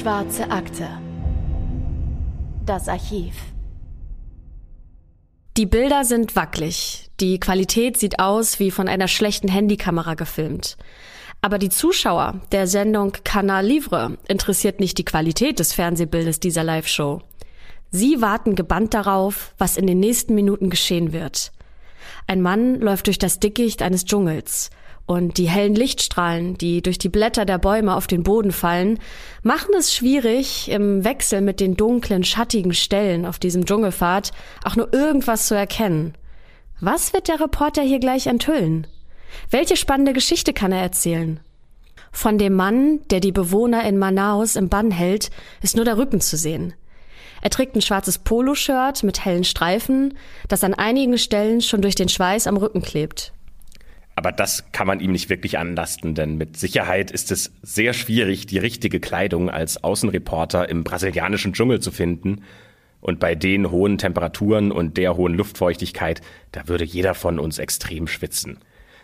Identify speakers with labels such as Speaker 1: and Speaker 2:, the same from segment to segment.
Speaker 1: Schwarze Akte. Das Archiv.
Speaker 2: Die Bilder sind wackelig. Die Qualität sieht aus wie von einer schlechten Handykamera gefilmt. Aber die Zuschauer der Sendung Canal Livre interessiert nicht die Qualität des Fernsehbildes dieser Live-Show. Sie warten gebannt darauf, was in den nächsten Minuten geschehen wird. Ein Mann läuft durch das Dickicht eines Dschungels. Und die hellen Lichtstrahlen, die durch die Blätter der Bäume auf den Boden fallen, machen es schwierig, im Wechsel mit den dunklen, schattigen Stellen auf diesem Dschungelpfad auch nur irgendwas zu erkennen. Was wird der Reporter hier gleich enthüllen? Welche spannende Geschichte kann er erzählen? Von dem Mann, der die Bewohner in Manaus im Bann hält, ist nur der Rücken zu sehen. Er trägt ein schwarzes Poloshirt mit hellen Streifen, das an einigen Stellen schon durch den Schweiß am Rücken klebt.
Speaker 3: Aber das kann man ihm nicht wirklich anlasten, denn mit Sicherheit ist es sehr schwierig, die richtige Kleidung als Außenreporter im brasilianischen Dschungel zu finden. Und bei den hohen Temperaturen und der hohen Luftfeuchtigkeit, da würde jeder von uns extrem schwitzen.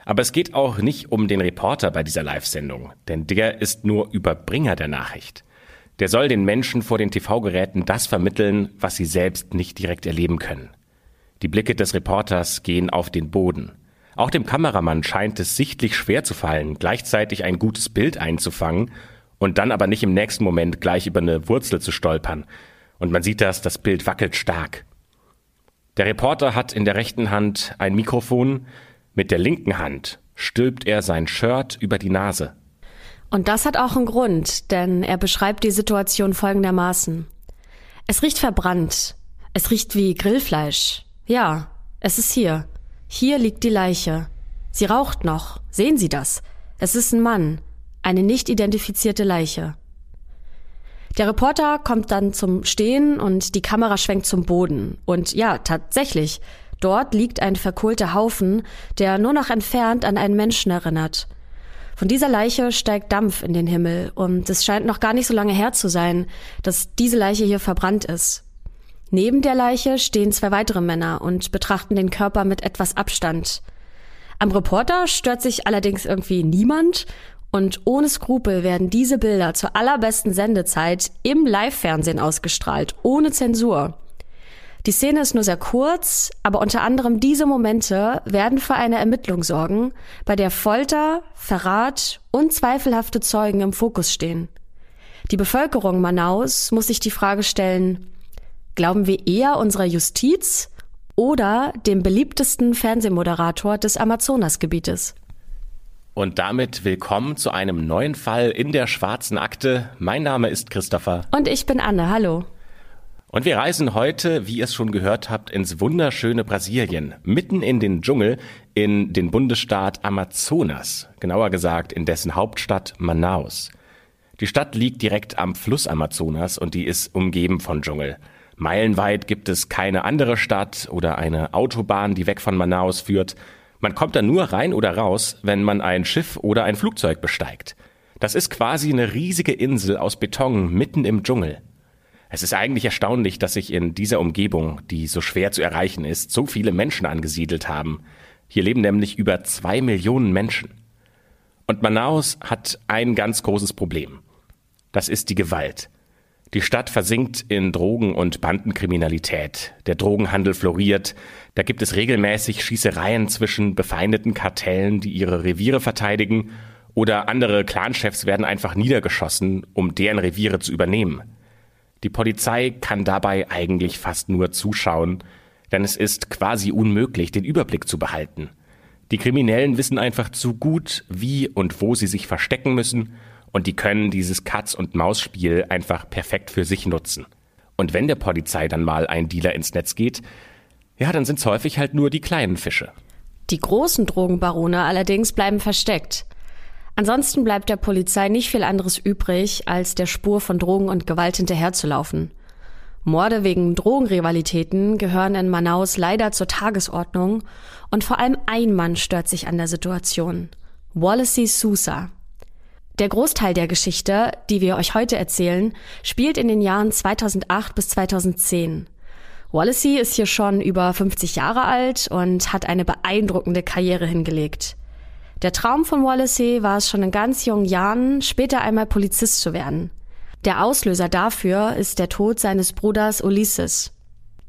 Speaker 3: Aber es geht auch nicht um den Reporter bei dieser Live-Sendung, denn der ist nur Überbringer der Nachricht. Der soll den Menschen vor den TV-Geräten das vermitteln, was sie selbst nicht direkt erleben können. Die Blicke des Reporters gehen auf den Boden. Auch dem Kameramann scheint es sichtlich schwer zu fallen, gleichzeitig ein gutes Bild einzufangen und dann aber nicht im nächsten Moment gleich über eine Wurzel zu stolpern. Und man sieht das, das Bild wackelt stark. Der Reporter hat in der rechten Hand ein Mikrofon, mit der linken Hand stülpt er sein Shirt über die Nase.
Speaker 2: Und das hat auch einen Grund, denn er beschreibt die Situation folgendermaßen. Es riecht verbrannt. Es riecht wie Grillfleisch. Ja, es ist hier. Hier liegt die Leiche. Sie raucht noch. Sehen Sie das? Es ist ein Mann. Eine nicht identifizierte Leiche. Der Reporter kommt dann zum Stehen und die Kamera schwenkt zum Boden. Und ja, tatsächlich, dort liegt ein verkohlter Haufen, der nur noch entfernt an einen Menschen erinnert. Von dieser Leiche steigt Dampf in den Himmel und es scheint noch gar nicht so lange her zu sein, dass diese Leiche hier verbrannt ist. Neben der Leiche stehen zwei weitere Männer und betrachten den Körper mit etwas Abstand. Am Reporter stört sich allerdings irgendwie niemand und ohne Skrupel werden diese Bilder zur allerbesten Sendezeit im Live-Fernsehen ausgestrahlt, ohne Zensur. Die Szene ist nur sehr kurz, aber unter anderem diese Momente werden für eine Ermittlung sorgen, bei der Folter, Verrat und zweifelhafte Zeugen im Fokus stehen. Die Bevölkerung Manaus muss sich die Frage stellen, Glauben wir eher unserer Justiz oder dem beliebtesten Fernsehmoderator des Amazonasgebietes?
Speaker 3: Und damit willkommen zu einem neuen Fall in der schwarzen Akte. Mein Name ist Christopher.
Speaker 2: Und ich bin Anne. Hallo.
Speaker 3: Und wir reisen heute, wie ihr es schon gehört habt, ins wunderschöne Brasilien, mitten in den Dschungel, in den Bundesstaat Amazonas, genauer gesagt in dessen Hauptstadt Manaus. Die Stadt liegt direkt am Fluss Amazonas und die ist umgeben von Dschungel. Meilenweit gibt es keine andere Stadt oder eine Autobahn, die weg von Manaus führt. Man kommt da nur rein oder raus, wenn man ein Schiff oder ein Flugzeug besteigt. Das ist quasi eine riesige Insel aus Beton mitten im Dschungel. Es ist eigentlich erstaunlich, dass sich in dieser Umgebung, die so schwer zu erreichen ist, so viele Menschen angesiedelt haben. Hier leben nämlich über zwei Millionen Menschen. Und Manaus hat ein ganz großes Problem. Das ist die Gewalt. Die Stadt versinkt in Drogen- und Bandenkriminalität. Der Drogenhandel floriert. Da gibt es regelmäßig Schießereien zwischen befeindeten Kartellen, die ihre Reviere verteidigen, oder andere Clanchefs werden einfach niedergeschossen, um deren Reviere zu übernehmen. Die Polizei kann dabei eigentlich fast nur zuschauen, denn es ist quasi unmöglich, den Überblick zu behalten. Die Kriminellen wissen einfach zu gut, wie und wo sie sich verstecken müssen und die können dieses Katz- und Maus-Spiel einfach perfekt für sich nutzen. Und wenn der Polizei dann mal ein Dealer ins Netz geht, ja, dann sind es häufig halt nur die kleinen Fische.
Speaker 2: Die großen Drogenbarone allerdings bleiben versteckt. Ansonsten bleibt der Polizei nicht viel anderes übrig, als der Spur von Drogen und Gewalt hinterherzulaufen. Morde wegen Drogenrivalitäten gehören in Manaus leider zur Tagesordnung und vor allem ein Mann stört sich an der Situation. Wallacey Sousa. Der Großteil der Geschichte, die wir euch heute erzählen, spielt in den Jahren 2008 bis 2010. Wallacey ist hier schon über 50 Jahre alt und hat eine beeindruckende Karriere hingelegt. Der Traum von Wallacey war es schon in ganz jungen Jahren, später einmal Polizist zu werden. Der Auslöser dafür ist der Tod seines Bruders Ulysses.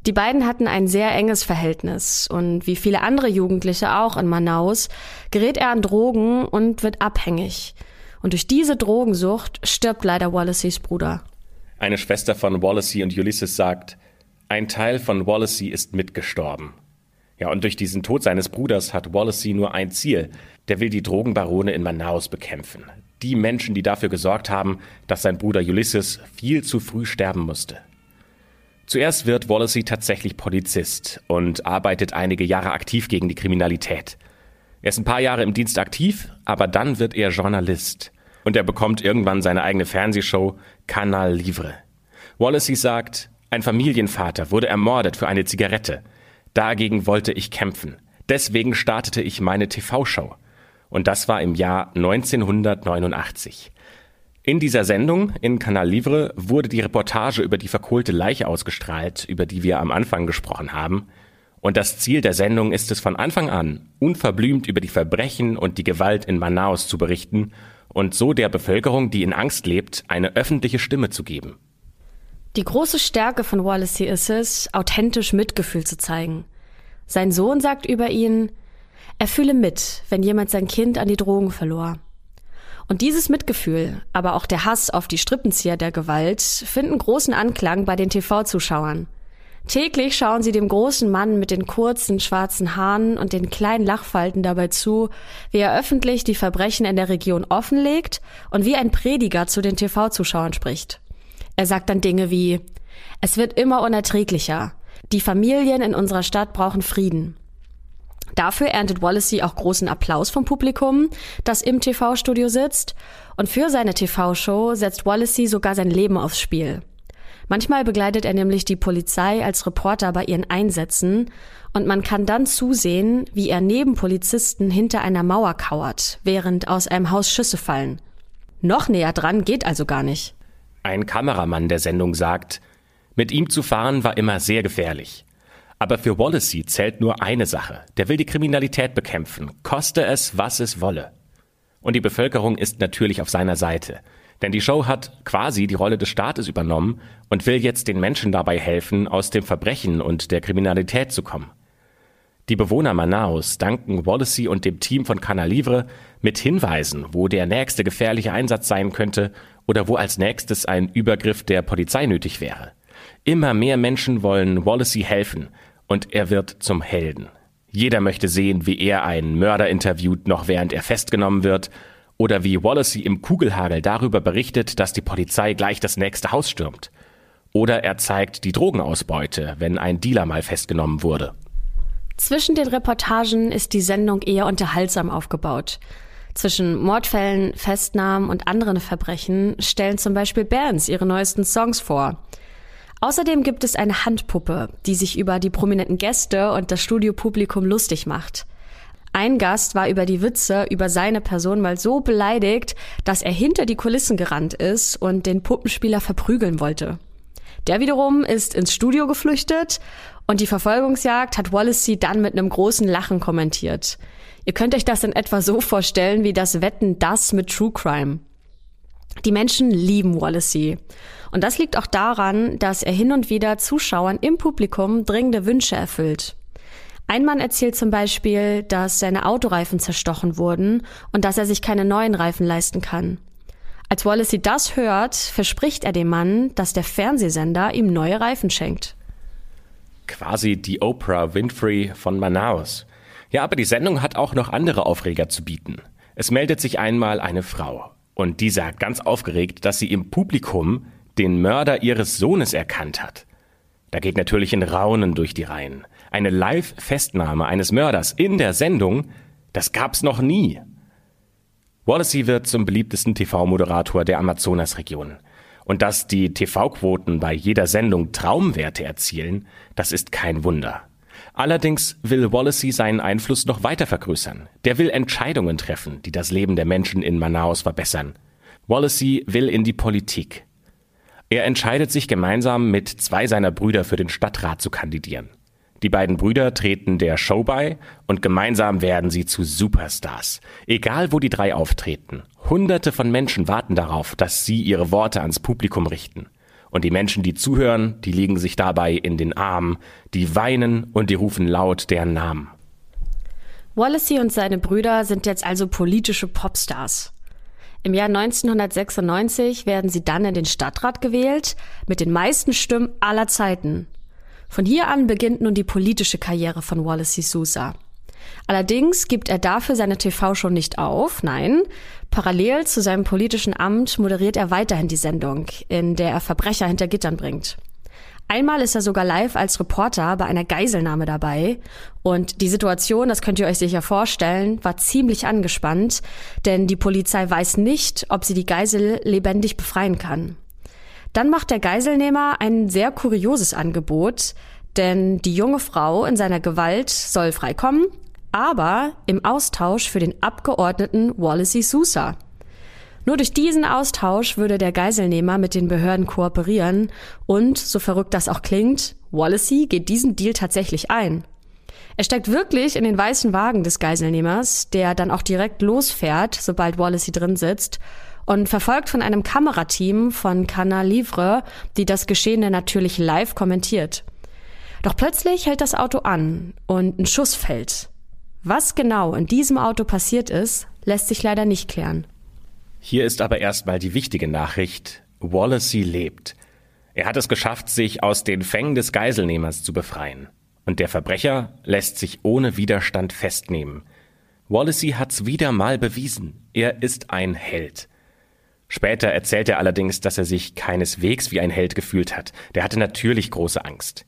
Speaker 2: Die beiden hatten ein sehr enges Verhältnis und wie viele andere Jugendliche auch in Manaus gerät er an Drogen und wird abhängig. Und durch diese Drogensucht stirbt leider Wallacys Bruder.
Speaker 3: Eine Schwester von Wallacey und Ulysses sagt, ein Teil von Wallacey ist mitgestorben. Ja, und durch diesen Tod seines Bruders hat Wallacey nur ein Ziel. Der will die Drogenbarone in Manaus bekämpfen. Die Menschen, die dafür gesorgt haben, dass sein Bruder Ulysses viel zu früh sterben musste. Zuerst wird Wallacey tatsächlich Polizist und arbeitet einige Jahre aktiv gegen die Kriminalität. Er ist ein paar Jahre im Dienst aktiv, aber dann wird er Journalist. Und er bekommt irgendwann seine eigene Fernsehshow Canal Livre. Wallacey sagt, ein Familienvater wurde ermordet für eine Zigarette. Dagegen wollte ich kämpfen. Deswegen startete ich meine TV-Show. Und das war im Jahr 1989. In dieser Sendung in Canal Livre wurde die Reportage über die verkohlte Leiche ausgestrahlt, über die wir am Anfang gesprochen haben. Und das Ziel der Sendung ist es von Anfang an, unverblümt über die Verbrechen und die Gewalt in Manaus zu berichten und so der Bevölkerung, die in Angst lebt, eine öffentliche Stimme zu geben.
Speaker 2: Die große Stärke von Wallacey ist es, authentisch Mitgefühl zu zeigen. Sein Sohn sagt über ihn, er fühle mit, wenn jemand sein Kind an die Drogen verlor. Und dieses Mitgefühl, aber auch der Hass auf die Strippenzieher der Gewalt finden großen Anklang bei den TV-Zuschauern. Täglich schauen sie dem großen Mann mit den kurzen schwarzen Haaren und den kleinen Lachfalten dabei zu, wie er öffentlich die Verbrechen in der Region offenlegt und wie ein Prediger zu den TV-Zuschauern spricht. Er sagt dann Dinge wie, es wird immer unerträglicher. Die Familien in unserer Stadt brauchen Frieden. Dafür erntet Wallacey auch großen Applaus vom Publikum, das im TV-Studio sitzt. Und für seine TV-Show setzt Wallacey sogar sein Leben aufs Spiel. Manchmal begleitet er nämlich die Polizei als Reporter bei ihren Einsätzen und man kann dann zusehen, wie er neben Polizisten hinter einer Mauer kauert, während aus einem Haus Schüsse fallen. Noch näher dran geht also gar nicht.
Speaker 3: Ein Kameramann der Sendung sagt, mit ihm zu fahren war immer sehr gefährlich. Aber für Wallacey zählt nur eine Sache. Der will die Kriminalität bekämpfen, koste es, was es wolle. Und die Bevölkerung ist natürlich auf seiner Seite. Denn die Show hat quasi die Rolle des Staates übernommen und will jetzt den Menschen dabei helfen, aus dem Verbrechen und der Kriminalität zu kommen. Die Bewohner Manaus danken Wallacey und dem Team von Canal Livre mit Hinweisen, wo der nächste gefährliche Einsatz sein könnte oder wo als nächstes ein Übergriff der Polizei nötig wäre. Immer mehr Menschen wollen Wallacey helfen und er wird zum Helden. Jeder möchte sehen, wie er einen Mörder interviewt, noch während er festgenommen wird, oder wie Wallacey im Kugelhagel darüber berichtet, dass die Polizei gleich das nächste Haus stürmt. Oder er zeigt die Drogenausbeute, wenn ein Dealer mal festgenommen wurde.
Speaker 2: Zwischen den Reportagen ist die Sendung eher unterhaltsam aufgebaut. Zwischen Mordfällen, Festnahmen und anderen Verbrechen stellen zum Beispiel Bands ihre neuesten Songs vor. Außerdem gibt es eine Handpuppe, die sich über die prominenten Gäste und das Studiopublikum lustig macht. Ein Gast war über die Witze über seine Person mal so beleidigt, dass er hinter die Kulissen gerannt ist und den Puppenspieler verprügeln wollte. Der wiederum ist ins Studio geflüchtet und die Verfolgungsjagd hat Wallacey dann mit einem großen Lachen kommentiert. Ihr könnt euch das in etwa so vorstellen wie das Wetten das mit True Crime. Die Menschen lieben Wallacey. Und das liegt auch daran, dass er hin und wieder Zuschauern im Publikum dringende Wünsche erfüllt. Ein Mann erzählt zum Beispiel, dass seine Autoreifen zerstochen wurden und dass er sich keine neuen Reifen leisten kann. Als Wallacey das hört, verspricht er dem Mann, dass der Fernsehsender ihm neue Reifen schenkt.
Speaker 3: Quasi die Oprah Winfrey von Manaus. Ja, aber die Sendung hat auch noch andere Aufreger zu bieten. Es meldet sich einmal eine Frau und die sagt ganz aufgeregt, dass sie im Publikum den Mörder ihres Sohnes erkannt hat. Da geht natürlich ein Raunen durch die Reihen. Eine Live-Festnahme eines Mörders in der Sendung, das gab's noch nie. Wallacey wird zum beliebtesten TV-Moderator der Amazonasregion. Und dass die TV-Quoten bei jeder Sendung Traumwerte erzielen, das ist kein Wunder. Allerdings will Wallacey seinen Einfluss noch weiter vergrößern. Der will Entscheidungen treffen, die das Leben der Menschen in Manaus verbessern. Wallacey will in die Politik. Er entscheidet sich gemeinsam mit zwei seiner Brüder für den Stadtrat zu kandidieren. Die beiden Brüder treten der Show bei und gemeinsam werden sie zu Superstars. Egal wo die drei auftreten, hunderte von Menschen warten darauf, dass sie ihre Worte ans Publikum richten. Und die Menschen, die zuhören, die liegen sich dabei in den Armen, die weinen und die rufen laut deren Namen.
Speaker 2: Wallacey und seine Brüder sind jetzt also politische Popstars. Im Jahr 1996 werden sie dann in den Stadtrat gewählt, mit den meisten Stimmen aller Zeiten. Von hier an beginnt nun die politische Karriere von Wallacey Sousa. Allerdings gibt er dafür seine TV-Show nicht auf, nein. Parallel zu seinem politischen Amt moderiert er weiterhin die Sendung, in der er Verbrecher hinter Gittern bringt. Einmal ist er sogar live als Reporter bei einer Geiselnahme dabei. Und die Situation, das könnt ihr euch sicher vorstellen, war ziemlich angespannt, denn die Polizei weiß nicht, ob sie die Geisel lebendig befreien kann. Dann macht der Geiselnehmer ein sehr kurioses Angebot, denn die junge Frau in seiner Gewalt soll freikommen, aber im Austausch für den Abgeordneten Wallacey Sousa. Nur durch diesen Austausch würde der Geiselnehmer mit den Behörden kooperieren und, so verrückt das auch klingt, Wallacey geht diesen Deal tatsächlich ein. Er steigt wirklich in den weißen Wagen des Geiselnehmers, der dann auch direkt losfährt, sobald Wallacey drin sitzt, und verfolgt von einem Kamerateam von Canal Livre, die das Geschehene natürlich live kommentiert. Doch plötzlich hält das Auto an und ein Schuss fällt. Was genau in diesem Auto passiert ist, lässt sich leider nicht klären.
Speaker 3: Hier ist aber erstmal die wichtige Nachricht. Wallacey lebt. Er hat es geschafft, sich aus den Fängen des Geiselnehmers zu befreien. Und der Verbrecher lässt sich ohne Widerstand festnehmen. Wallacey hat's wieder mal bewiesen. Er ist ein Held. Später erzählt er allerdings, dass er sich keineswegs wie ein Held gefühlt hat. Der hatte natürlich große Angst.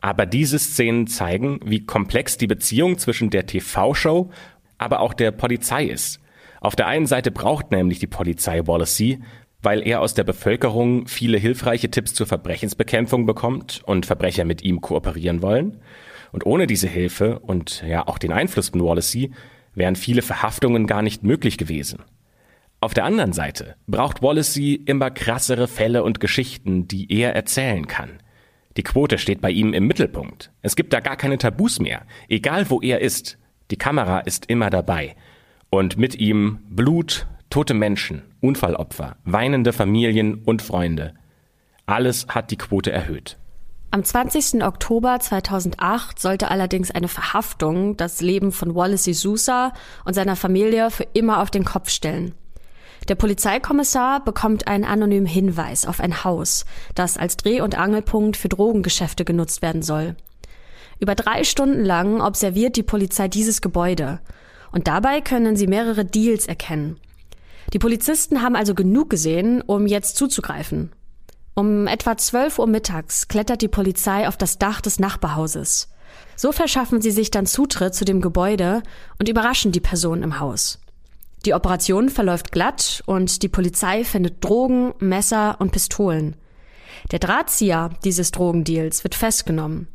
Speaker 3: Aber diese Szenen zeigen, wie komplex die Beziehung zwischen der TV-Show, aber auch der Polizei ist. Auf der einen Seite braucht nämlich die Polizei Wallacey, weil er aus der Bevölkerung viele hilfreiche Tipps zur Verbrechensbekämpfung bekommt und Verbrecher mit ihm kooperieren wollen. Und ohne diese Hilfe und ja auch den Einfluss von Wallacey wären viele Verhaftungen gar nicht möglich gewesen. Auf der anderen Seite braucht Wallacey immer krassere Fälle und Geschichten, die er erzählen kann. Die Quote steht bei ihm im Mittelpunkt. Es gibt da gar keine Tabus mehr, egal wo er ist. Die Kamera ist immer dabei und mit ihm Blut, tote Menschen, Unfallopfer, weinende Familien und Freunde. Alles hat die Quote erhöht.
Speaker 2: Am 20. Oktober 2008 sollte allerdings eine Verhaftung das Leben von Wallace Sousa und seiner Familie für immer auf den Kopf stellen. Der Polizeikommissar bekommt einen anonymen Hinweis auf ein Haus, das als Dreh- und Angelpunkt für Drogengeschäfte genutzt werden soll. Über drei Stunden lang observiert die Polizei dieses Gebäude und dabei können sie mehrere Deals erkennen. Die Polizisten haben also genug gesehen, um jetzt zuzugreifen. Um etwa 12 Uhr mittags klettert die Polizei auf das Dach des Nachbarhauses. So verschaffen sie sich dann Zutritt zu dem Gebäude und überraschen die Person im Haus. Die Operation verläuft glatt und die Polizei findet Drogen, Messer und Pistolen. Der Drahtzieher dieses Drogendeals wird festgenommen.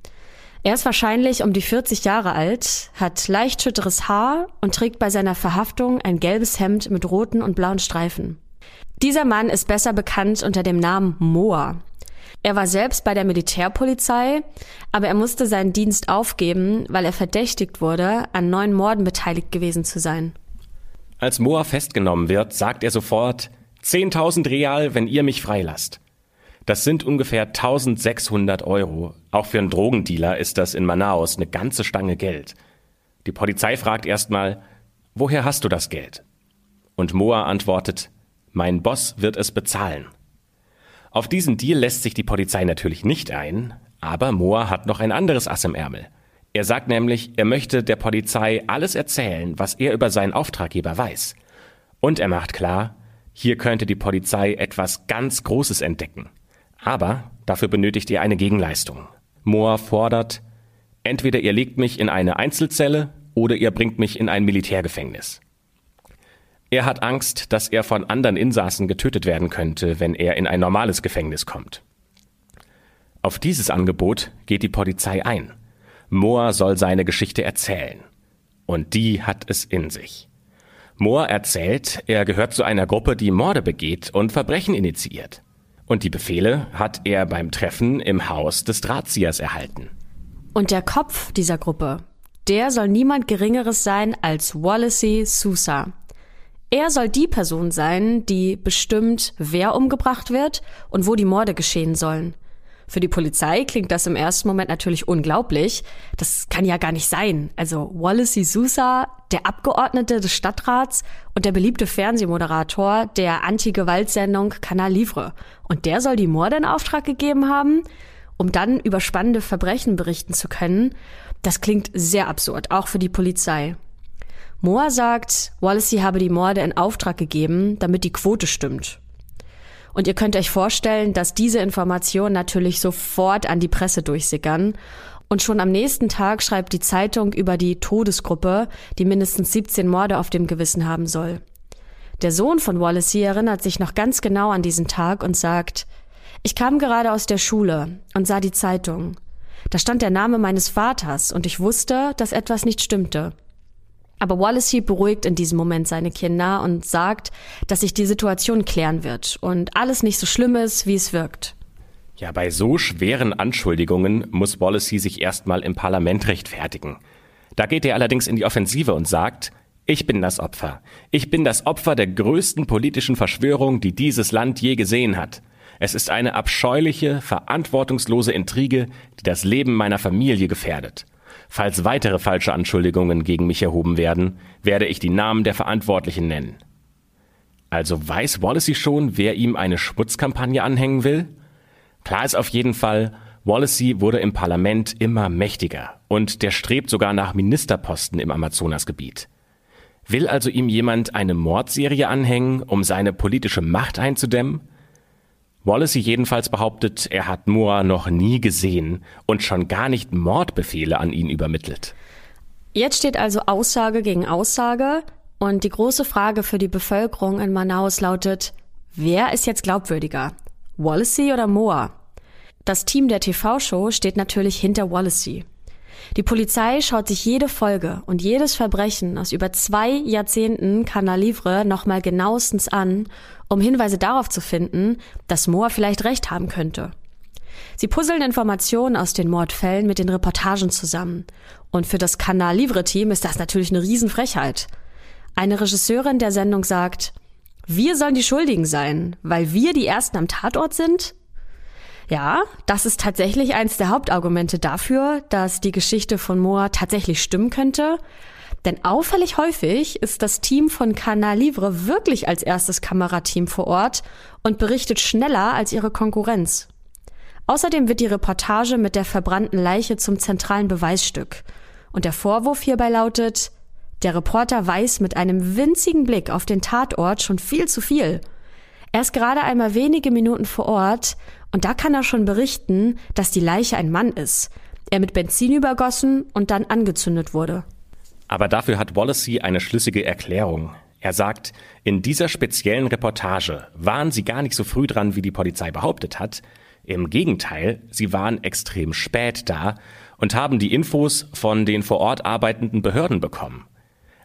Speaker 2: Er ist wahrscheinlich um die 40 Jahre alt, hat leicht schütteres Haar und trägt bei seiner Verhaftung ein gelbes Hemd mit roten und blauen Streifen. Dieser Mann ist besser bekannt unter dem Namen Moa. Er war selbst bei der Militärpolizei, aber er musste seinen Dienst aufgeben, weil er verdächtigt wurde, an neun Morden beteiligt gewesen zu sein.
Speaker 3: Als Moa festgenommen wird, sagt er sofort 10.000 Real, wenn ihr mich freilasst. Das sind ungefähr 1600 Euro. Auch für einen Drogendealer ist das in Manaus eine ganze Stange Geld. Die Polizei fragt erstmal, woher hast du das Geld? Und Moa antwortet, mein Boss wird es bezahlen. Auf diesen Deal lässt sich die Polizei natürlich nicht ein, aber Moa hat noch ein anderes Ass im Ärmel. Er sagt nämlich, er möchte der Polizei alles erzählen, was er über seinen Auftraggeber weiß. Und er macht klar, hier könnte die Polizei etwas ganz Großes entdecken. Aber dafür benötigt ihr eine Gegenleistung. Moore fordert, entweder ihr legt mich in eine Einzelzelle oder ihr bringt mich in ein Militärgefängnis. Er hat Angst, dass er von anderen Insassen getötet werden könnte, wenn er in ein normales Gefängnis kommt. Auf dieses Angebot geht die Polizei ein. Moore soll seine Geschichte erzählen. Und die hat es in sich. Moore erzählt, er gehört zu einer Gruppe, die Morde begeht und Verbrechen initiiert. Und die Befehle hat er beim Treffen im Haus des Drahtziehers erhalten.
Speaker 2: Und der Kopf dieser Gruppe, der soll niemand Geringeres sein als Wallacey Sousa. Er soll die Person sein, die bestimmt, wer umgebracht wird und wo die Morde geschehen sollen. Für die Polizei klingt das im ersten Moment natürlich unglaublich. Das kann ja gar nicht sein. Also Wallacey Sousa, der Abgeordnete des Stadtrats und der beliebte Fernsehmoderator der Anti-Gewalt-Sendung Canal Livre. Und der soll die Morde in Auftrag gegeben haben, um dann über spannende Verbrechen berichten zu können. Das klingt sehr absurd, auch für die Polizei. Moa sagt, Wallacey habe die Morde in Auftrag gegeben, damit die Quote stimmt. Und ihr könnt euch vorstellen, dass diese Informationen natürlich sofort an die Presse durchsickern. Und schon am nächsten Tag schreibt die Zeitung über die Todesgruppe, die mindestens 17 Morde auf dem Gewissen haben soll. Der Sohn von Wallacey erinnert sich noch ganz genau an diesen Tag und sagt, ich kam gerade aus der Schule und sah die Zeitung. Da stand der Name meines Vaters und ich wusste, dass etwas nicht stimmte. Aber Wallacey beruhigt in diesem Moment seine Kinder und sagt, dass sich die Situation klären wird und alles nicht so schlimm ist, wie es wirkt.
Speaker 3: Ja, bei so schweren Anschuldigungen muss Wallacey sich erstmal im Parlament rechtfertigen. Da geht er allerdings in die Offensive und sagt, ich bin das Opfer. Ich bin das Opfer der größten politischen Verschwörung, die dieses Land je gesehen hat. Es ist eine abscheuliche, verantwortungslose Intrige, die das Leben meiner Familie gefährdet. Falls weitere falsche Anschuldigungen gegen mich erhoben werden, werde ich die Namen der Verantwortlichen nennen. Also weiß Wallacey schon, wer ihm eine Schmutzkampagne anhängen will? Klar ist auf jeden Fall, Wallacey wurde im Parlament immer mächtiger und der strebt sogar nach Ministerposten im Amazonasgebiet. Will also ihm jemand eine Mordserie anhängen, um seine politische Macht einzudämmen? Wallacey jedenfalls behauptet, er hat Moore noch nie gesehen und schon gar nicht Mordbefehle an ihn übermittelt.
Speaker 2: Jetzt steht also Aussage gegen Aussage und die große Frage für die Bevölkerung in Manaus lautet, wer ist jetzt glaubwürdiger? Wallacey oder Moore? Das Team der TV-Show steht natürlich hinter Wallacey. Die Polizei schaut sich jede Folge und jedes Verbrechen aus über zwei Jahrzehnten Canal Livre nochmal genauestens an, um Hinweise darauf zu finden, dass Moore vielleicht recht haben könnte. Sie puzzeln Informationen aus den Mordfällen mit den Reportagen zusammen. Und für das Canal Livre Team ist das natürlich eine Riesenfrechheit. Eine Regisseurin der Sendung sagt, wir sollen die Schuldigen sein, weil wir die Ersten am Tatort sind? Ja, das ist tatsächlich eins der Hauptargumente dafür, dass die Geschichte von Moa tatsächlich stimmen könnte. Denn auffällig häufig ist das Team von Canal Livre wirklich als erstes Kamerateam vor Ort und berichtet schneller als ihre Konkurrenz. Außerdem wird die Reportage mit der verbrannten Leiche zum zentralen Beweisstück. Und der Vorwurf hierbei lautet, der Reporter weiß mit einem winzigen Blick auf den Tatort schon viel zu viel. Er ist gerade einmal wenige Minuten vor Ort und da kann er schon berichten, dass die Leiche ein Mann ist, er mit Benzin übergossen und dann angezündet wurde.
Speaker 3: Aber dafür hat Wallacey eine schlüssige Erklärung. Er sagt, in dieser speziellen Reportage waren sie gar nicht so früh dran, wie die Polizei behauptet hat. Im Gegenteil, sie waren extrem spät da und haben die Infos von den vor Ort arbeitenden Behörden bekommen.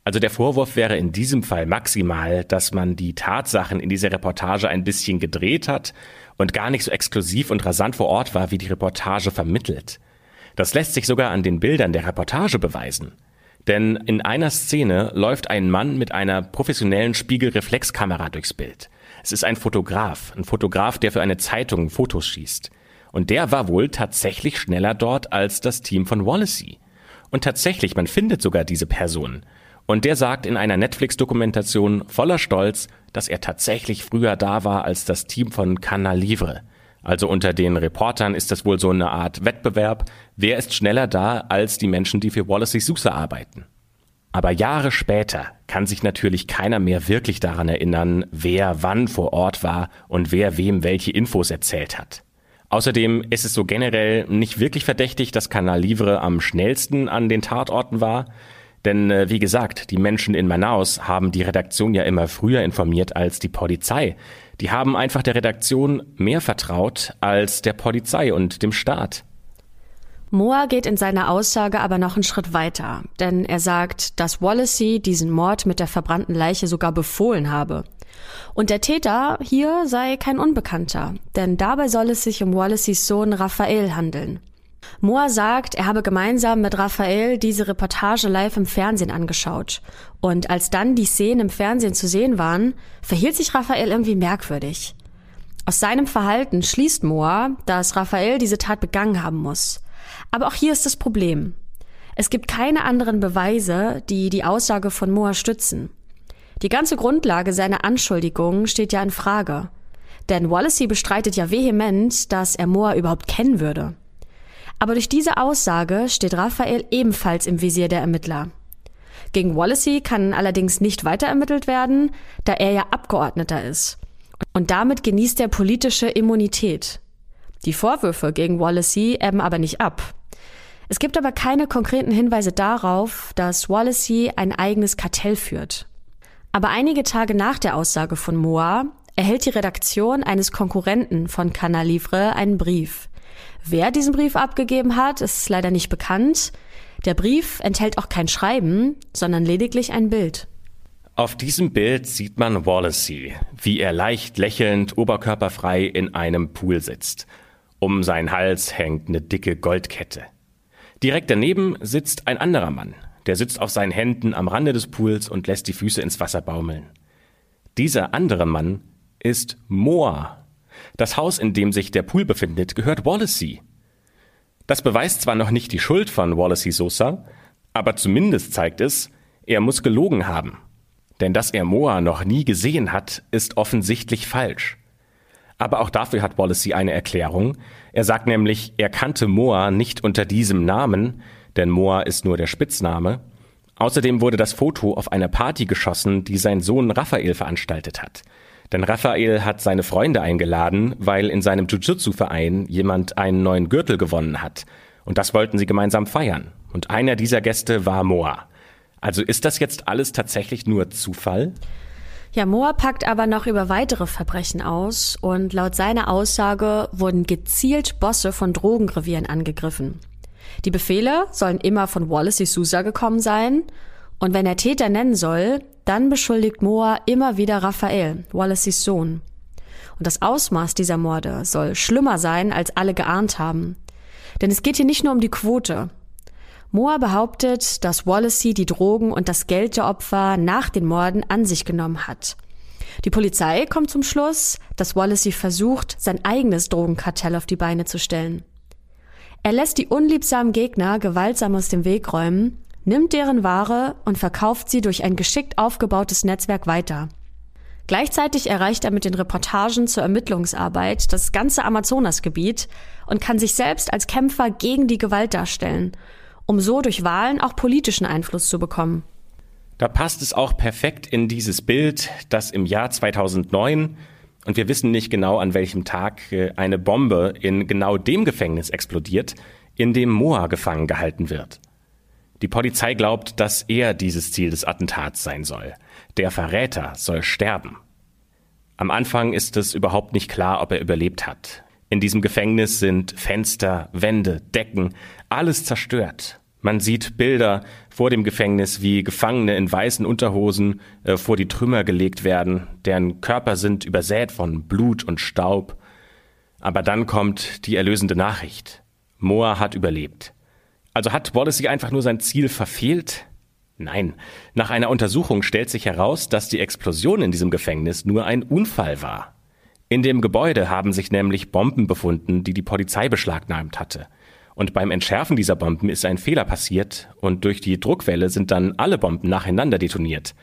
Speaker 3: Also der Vorwurf wäre in diesem Fall maximal, dass man die Tatsachen in dieser Reportage ein bisschen gedreht hat und gar nicht so exklusiv und rasant vor Ort war, wie die Reportage vermittelt. Das lässt sich sogar an den Bildern der Reportage beweisen. Denn in einer Szene läuft ein Mann mit einer professionellen Spiegelreflexkamera durchs Bild. Es ist ein Fotograf, ein Fotograf, der für eine Zeitung Fotos schießt. Und der war wohl tatsächlich schneller dort als das Team von Wallacey. Und tatsächlich, man findet sogar diese Person. Und der sagt in einer Netflix-Dokumentation voller Stolz, dass er tatsächlich früher da war als das Team von Canal Livre. Also unter den Reportern ist das wohl so eine Art Wettbewerb. Wer ist schneller da als die Menschen, die für Wallace Sousa arbeiten? Aber Jahre später kann sich natürlich keiner mehr wirklich daran erinnern, wer wann vor Ort war und wer wem welche Infos erzählt hat. Außerdem ist es so generell nicht wirklich verdächtig, dass Canal Livre am schnellsten an den Tatorten war. Denn äh, wie gesagt, die Menschen in Manaus haben die Redaktion ja immer früher informiert als die Polizei. Die haben einfach der Redaktion mehr vertraut als der Polizei und dem Staat.
Speaker 2: Moa geht in seiner Aussage aber noch einen Schritt weiter, denn er sagt, dass Wallacey diesen Mord mit der verbrannten Leiche sogar befohlen habe. Und der Täter hier sei kein Unbekannter, denn dabei soll es sich um Wallaceys Sohn Raphael handeln. Moa sagt, er habe gemeinsam mit Raphael diese Reportage live im Fernsehen angeschaut. Und als dann die Szenen im Fernsehen zu sehen waren, verhielt sich Raphael irgendwie merkwürdig. Aus seinem Verhalten schließt Moa, dass Raphael diese Tat begangen haben muss. Aber auch hier ist das Problem. Es gibt keine anderen Beweise, die die Aussage von Moa stützen. Die ganze Grundlage seiner Anschuldigung steht ja in Frage. Denn Wallacey bestreitet ja vehement, dass er Moa überhaupt kennen würde. Aber durch diese Aussage steht Raphael ebenfalls im Visier der Ermittler. Gegen Wallacey kann allerdings nicht weiter ermittelt werden, da er ja Abgeordneter ist. Und damit genießt er politische Immunität. Die Vorwürfe gegen Wallacey ebben aber nicht ab. Es gibt aber keine konkreten Hinweise darauf, dass Wallacey ein eigenes Kartell führt. Aber einige Tage nach der Aussage von Moa erhält die Redaktion eines Konkurrenten von Canal Livre einen Brief. Wer diesen Brief abgegeben hat, ist leider nicht bekannt. Der Brief enthält auch kein Schreiben, sondern lediglich ein Bild.
Speaker 3: Auf diesem Bild sieht man Wallacey, wie er leicht lächelnd, oberkörperfrei in einem Pool sitzt. Um seinen Hals hängt eine dicke Goldkette. Direkt daneben sitzt ein anderer Mann. Der sitzt auf seinen Händen am Rande des Pools und lässt die Füße ins Wasser baumeln. Dieser andere Mann ist Moa, das Haus, in dem sich der Pool befindet, gehört Wallacey. Das beweist zwar noch nicht die Schuld von Wallacey Sosa, aber zumindest zeigt es, er muss gelogen haben. Denn dass er Moa noch nie gesehen hat, ist offensichtlich falsch. Aber auch dafür hat Wallacey eine Erklärung. Er sagt nämlich, er kannte Moa nicht unter diesem Namen, denn Moa ist nur der Spitzname. Außerdem wurde das Foto auf einer Party geschossen, die sein Sohn Raphael veranstaltet hat. Denn Raphael hat seine Freunde eingeladen, weil in seinem Jiu-Jitsu-Verein jemand einen neuen Gürtel gewonnen hat. Und das wollten sie gemeinsam feiern. Und einer dieser Gäste war Moa. Also ist das jetzt alles tatsächlich nur Zufall?
Speaker 2: Ja, Moa packt aber noch über weitere Verbrechen aus und laut seiner Aussage wurden gezielt Bosse von Drogenrevieren angegriffen. Die Befehle sollen immer von Wallace Sousa gekommen sein und wenn er Täter nennen soll, dann beschuldigt Moa immer wieder Raphael, Wallaceys Sohn. Und das Ausmaß dieser Morde soll schlimmer sein, als alle geahnt haben. Denn es geht hier nicht nur um die Quote. Moa behauptet, dass Wallacey die Drogen und das Geld der Opfer nach den Morden an sich genommen hat. Die Polizei kommt zum Schluss, dass Wallacey versucht, sein eigenes Drogenkartell auf die Beine zu stellen. Er lässt die unliebsamen Gegner gewaltsam aus dem Weg räumen nimmt deren Ware und verkauft sie durch ein geschickt aufgebautes Netzwerk weiter. Gleichzeitig erreicht er mit den Reportagen zur Ermittlungsarbeit das ganze Amazonasgebiet und kann sich selbst als Kämpfer gegen die Gewalt darstellen, um so durch Wahlen auch politischen Einfluss zu bekommen.
Speaker 3: Da passt es auch perfekt in dieses Bild, dass im Jahr 2009 und wir wissen nicht genau an welchem Tag äh, eine Bombe in genau dem Gefängnis explodiert, in dem Moa gefangen gehalten wird. Die Polizei glaubt, dass er dieses Ziel des Attentats sein soll. Der Verräter soll sterben. Am Anfang ist es überhaupt nicht klar, ob er überlebt hat. In diesem Gefängnis sind Fenster, Wände, Decken, alles zerstört. Man sieht Bilder vor dem Gefängnis, wie Gefangene in weißen Unterhosen äh, vor die Trümmer gelegt werden, deren Körper sind übersät von Blut und Staub. Aber dann kommt die erlösende Nachricht. Moa hat überlebt. Also hat Wallacey einfach nur sein Ziel verfehlt? Nein. Nach einer Untersuchung stellt sich heraus, dass die Explosion in diesem Gefängnis nur ein Unfall war. In dem Gebäude haben sich nämlich Bomben befunden, die die Polizei beschlagnahmt hatte. Und beim Entschärfen dieser Bomben ist ein Fehler passiert und durch die Druckwelle sind dann alle Bomben nacheinander detoniert.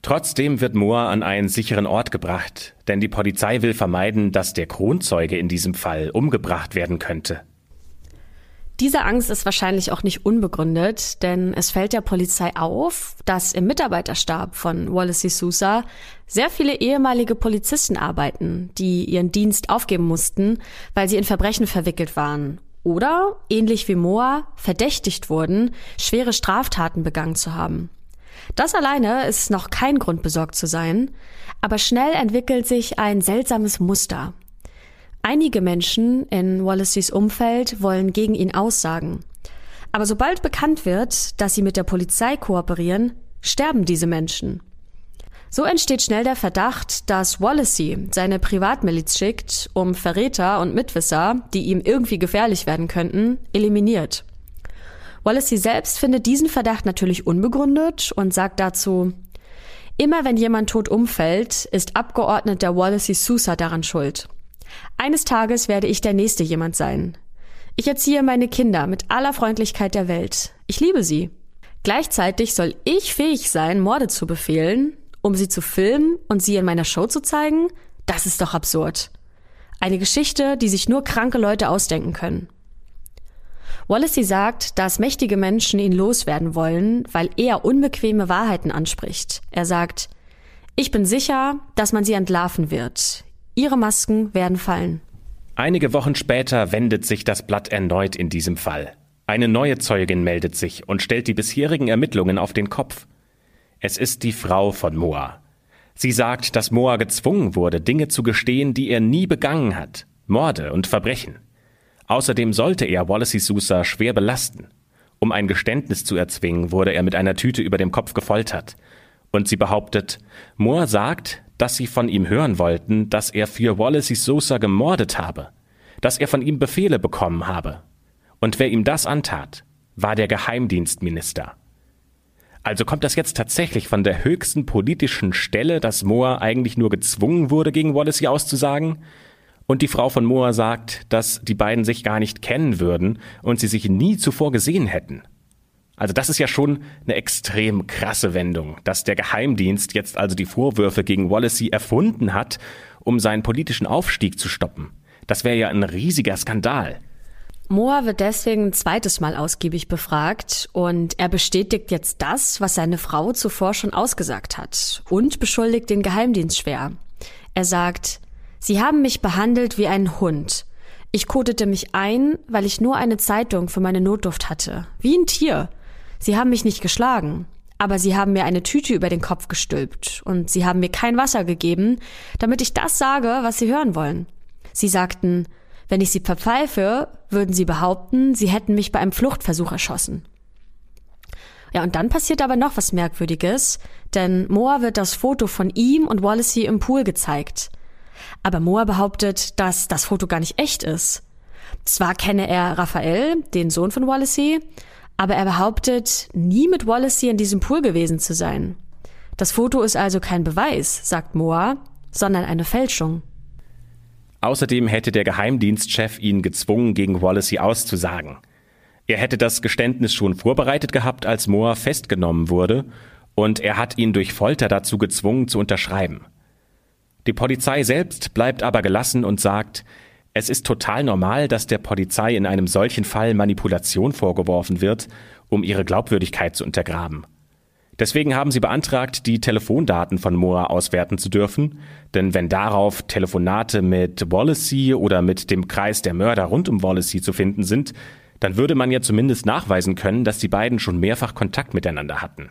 Speaker 3: Trotzdem wird Moore an einen sicheren Ort gebracht, denn die Polizei will vermeiden, dass der Kronzeuge in diesem Fall umgebracht werden könnte.
Speaker 2: Diese Angst ist wahrscheinlich auch nicht unbegründet, denn es fällt der Polizei auf, dass im Mitarbeiterstab von Wallace Sousa sehr viele ehemalige Polizisten arbeiten, die ihren Dienst aufgeben mussten, weil sie in Verbrechen verwickelt waren oder, ähnlich wie Moa, verdächtigt wurden, schwere Straftaten begangen zu haben. Das alleine ist noch kein Grund besorgt zu sein, aber schnell entwickelt sich ein seltsames Muster. Einige Menschen in Wallacys Umfeld wollen gegen ihn aussagen. Aber sobald bekannt wird, dass sie mit der Polizei kooperieren, sterben diese Menschen. So entsteht schnell der Verdacht, dass Wallacey seine Privatmiliz schickt, um Verräter und Mitwisser, die ihm irgendwie gefährlich werden könnten, eliminiert. Wallacey selbst findet diesen Verdacht natürlich unbegründet und sagt dazu, immer wenn jemand tot umfällt, ist Abgeordneter Wallacey Sousa daran schuld. Eines Tages werde ich der nächste jemand sein. Ich erziehe meine Kinder mit aller Freundlichkeit der Welt. Ich liebe sie. Gleichzeitig soll ich fähig sein, Morde zu befehlen, um sie zu filmen und sie in meiner Show zu zeigen? Das ist doch absurd. Eine Geschichte, die sich nur kranke Leute ausdenken können. Wallacey sagt, dass mächtige Menschen ihn loswerden wollen, weil er unbequeme Wahrheiten anspricht. Er sagt, ich bin sicher, dass man sie entlarven wird. Ihre Masken werden fallen.
Speaker 3: Einige Wochen später wendet sich das Blatt erneut in diesem Fall. Eine neue Zeugin meldet sich und stellt die bisherigen Ermittlungen auf den Kopf. Es ist die Frau von Moa. Sie sagt, dass Moa gezwungen wurde, Dinge zu gestehen, die er nie begangen hat. Morde und Verbrechen. Außerdem sollte er Wallacey Sousa schwer belasten. Um ein Geständnis zu erzwingen, wurde er mit einer Tüte über dem Kopf gefoltert. Und sie behauptet, Moore sagt, dass sie von ihm hören wollten, dass er für Wallacey Sousa gemordet habe, dass er von ihm Befehle bekommen habe. Und wer ihm das antat, war der Geheimdienstminister. Also kommt das jetzt tatsächlich von der höchsten politischen Stelle, dass Moore eigentlich nur gezwungen wurde, gegen Wallacey auszusagen? Und die Frau von Moore sagt, dass die beiden sich gar nicht kennen würden und sie sich nie zuvor gesehen hätten. Also das ist ja schon eine extrem krasse Wendung, dass der Geheimdienst jetzt also die Vorwürfe gegen Wallacey erfunden hat, um seinen politischen Aufstieg zu stoppen. Das wäre ja ein riesiger Skandal.
Speaker 2: Moa wird deswegen ein zweites Mal ausgiebig befragt und er bestätigt jetzt das, was seine Frau zuvor schon ausgesagt hat und beschuldigt den Geheimdienst schwer. Er sagt, Sie haben mich behandelt wie ein Hund. Ich kotete mich ein, weil ich nur eine Zeitung für meine Notduft hatte. Wie ein Tier. Sie haben mich nicht geschlagen, aber sie haben mir eine Tüte über den Kopf gestülpt und sie haben mir kein Wasser gegeben, damit ich das sage, was sie hören wollen. Sie sagten, wenn ich sie verpfeife, würden sie behaupten, sie hätten mich bei einem Fluchtversuch erschossen. Ja, und dann passiert aber noch was Merkwürdiges, denn Moa wird das Foto von ihm und Wallacey im Pool gezeigt. Aber Moa behauptet, dass das Foto gar nicht echt ist. Zwar kenne er Raphael, den Sohn von Wallacey, aber er behauptet, nie mit Wallacey in diesem Pool gewesen zu sein. Das Foto ist also kein Beweis, sagt Moa, sondern eine Fälschung.
Speaker 3: Außerdem hätte der Geheimdienstchef ihn gezwungen, gegen Wallacey auszusagen. Er hätte das Geständnis schon vorbereitet gehabt, als Moore festgenommen wurde, und er hat ihn durch Folter dazu gezwungen zu unterschreiben. Die Polizei selbst bleibt aber gelassen und sagt, es ist total normal, dass der Polizei in einem solchen Fall Manipulation vorgeworfen wird, um ihre Glaubwürdigkeit zu untergraben. Deswegen haben sie beantragt, die Telefondaten von Moore auswerten zu dürfen, denn wenn darauf Telefonate mit Wallacey oder mit dem Kreis der Mörder rund um Wallacey zu finden sind, dann würde man ja zumindest nachweisen können, dass die beiden schon mehrfach Kontakt miteinander hatten.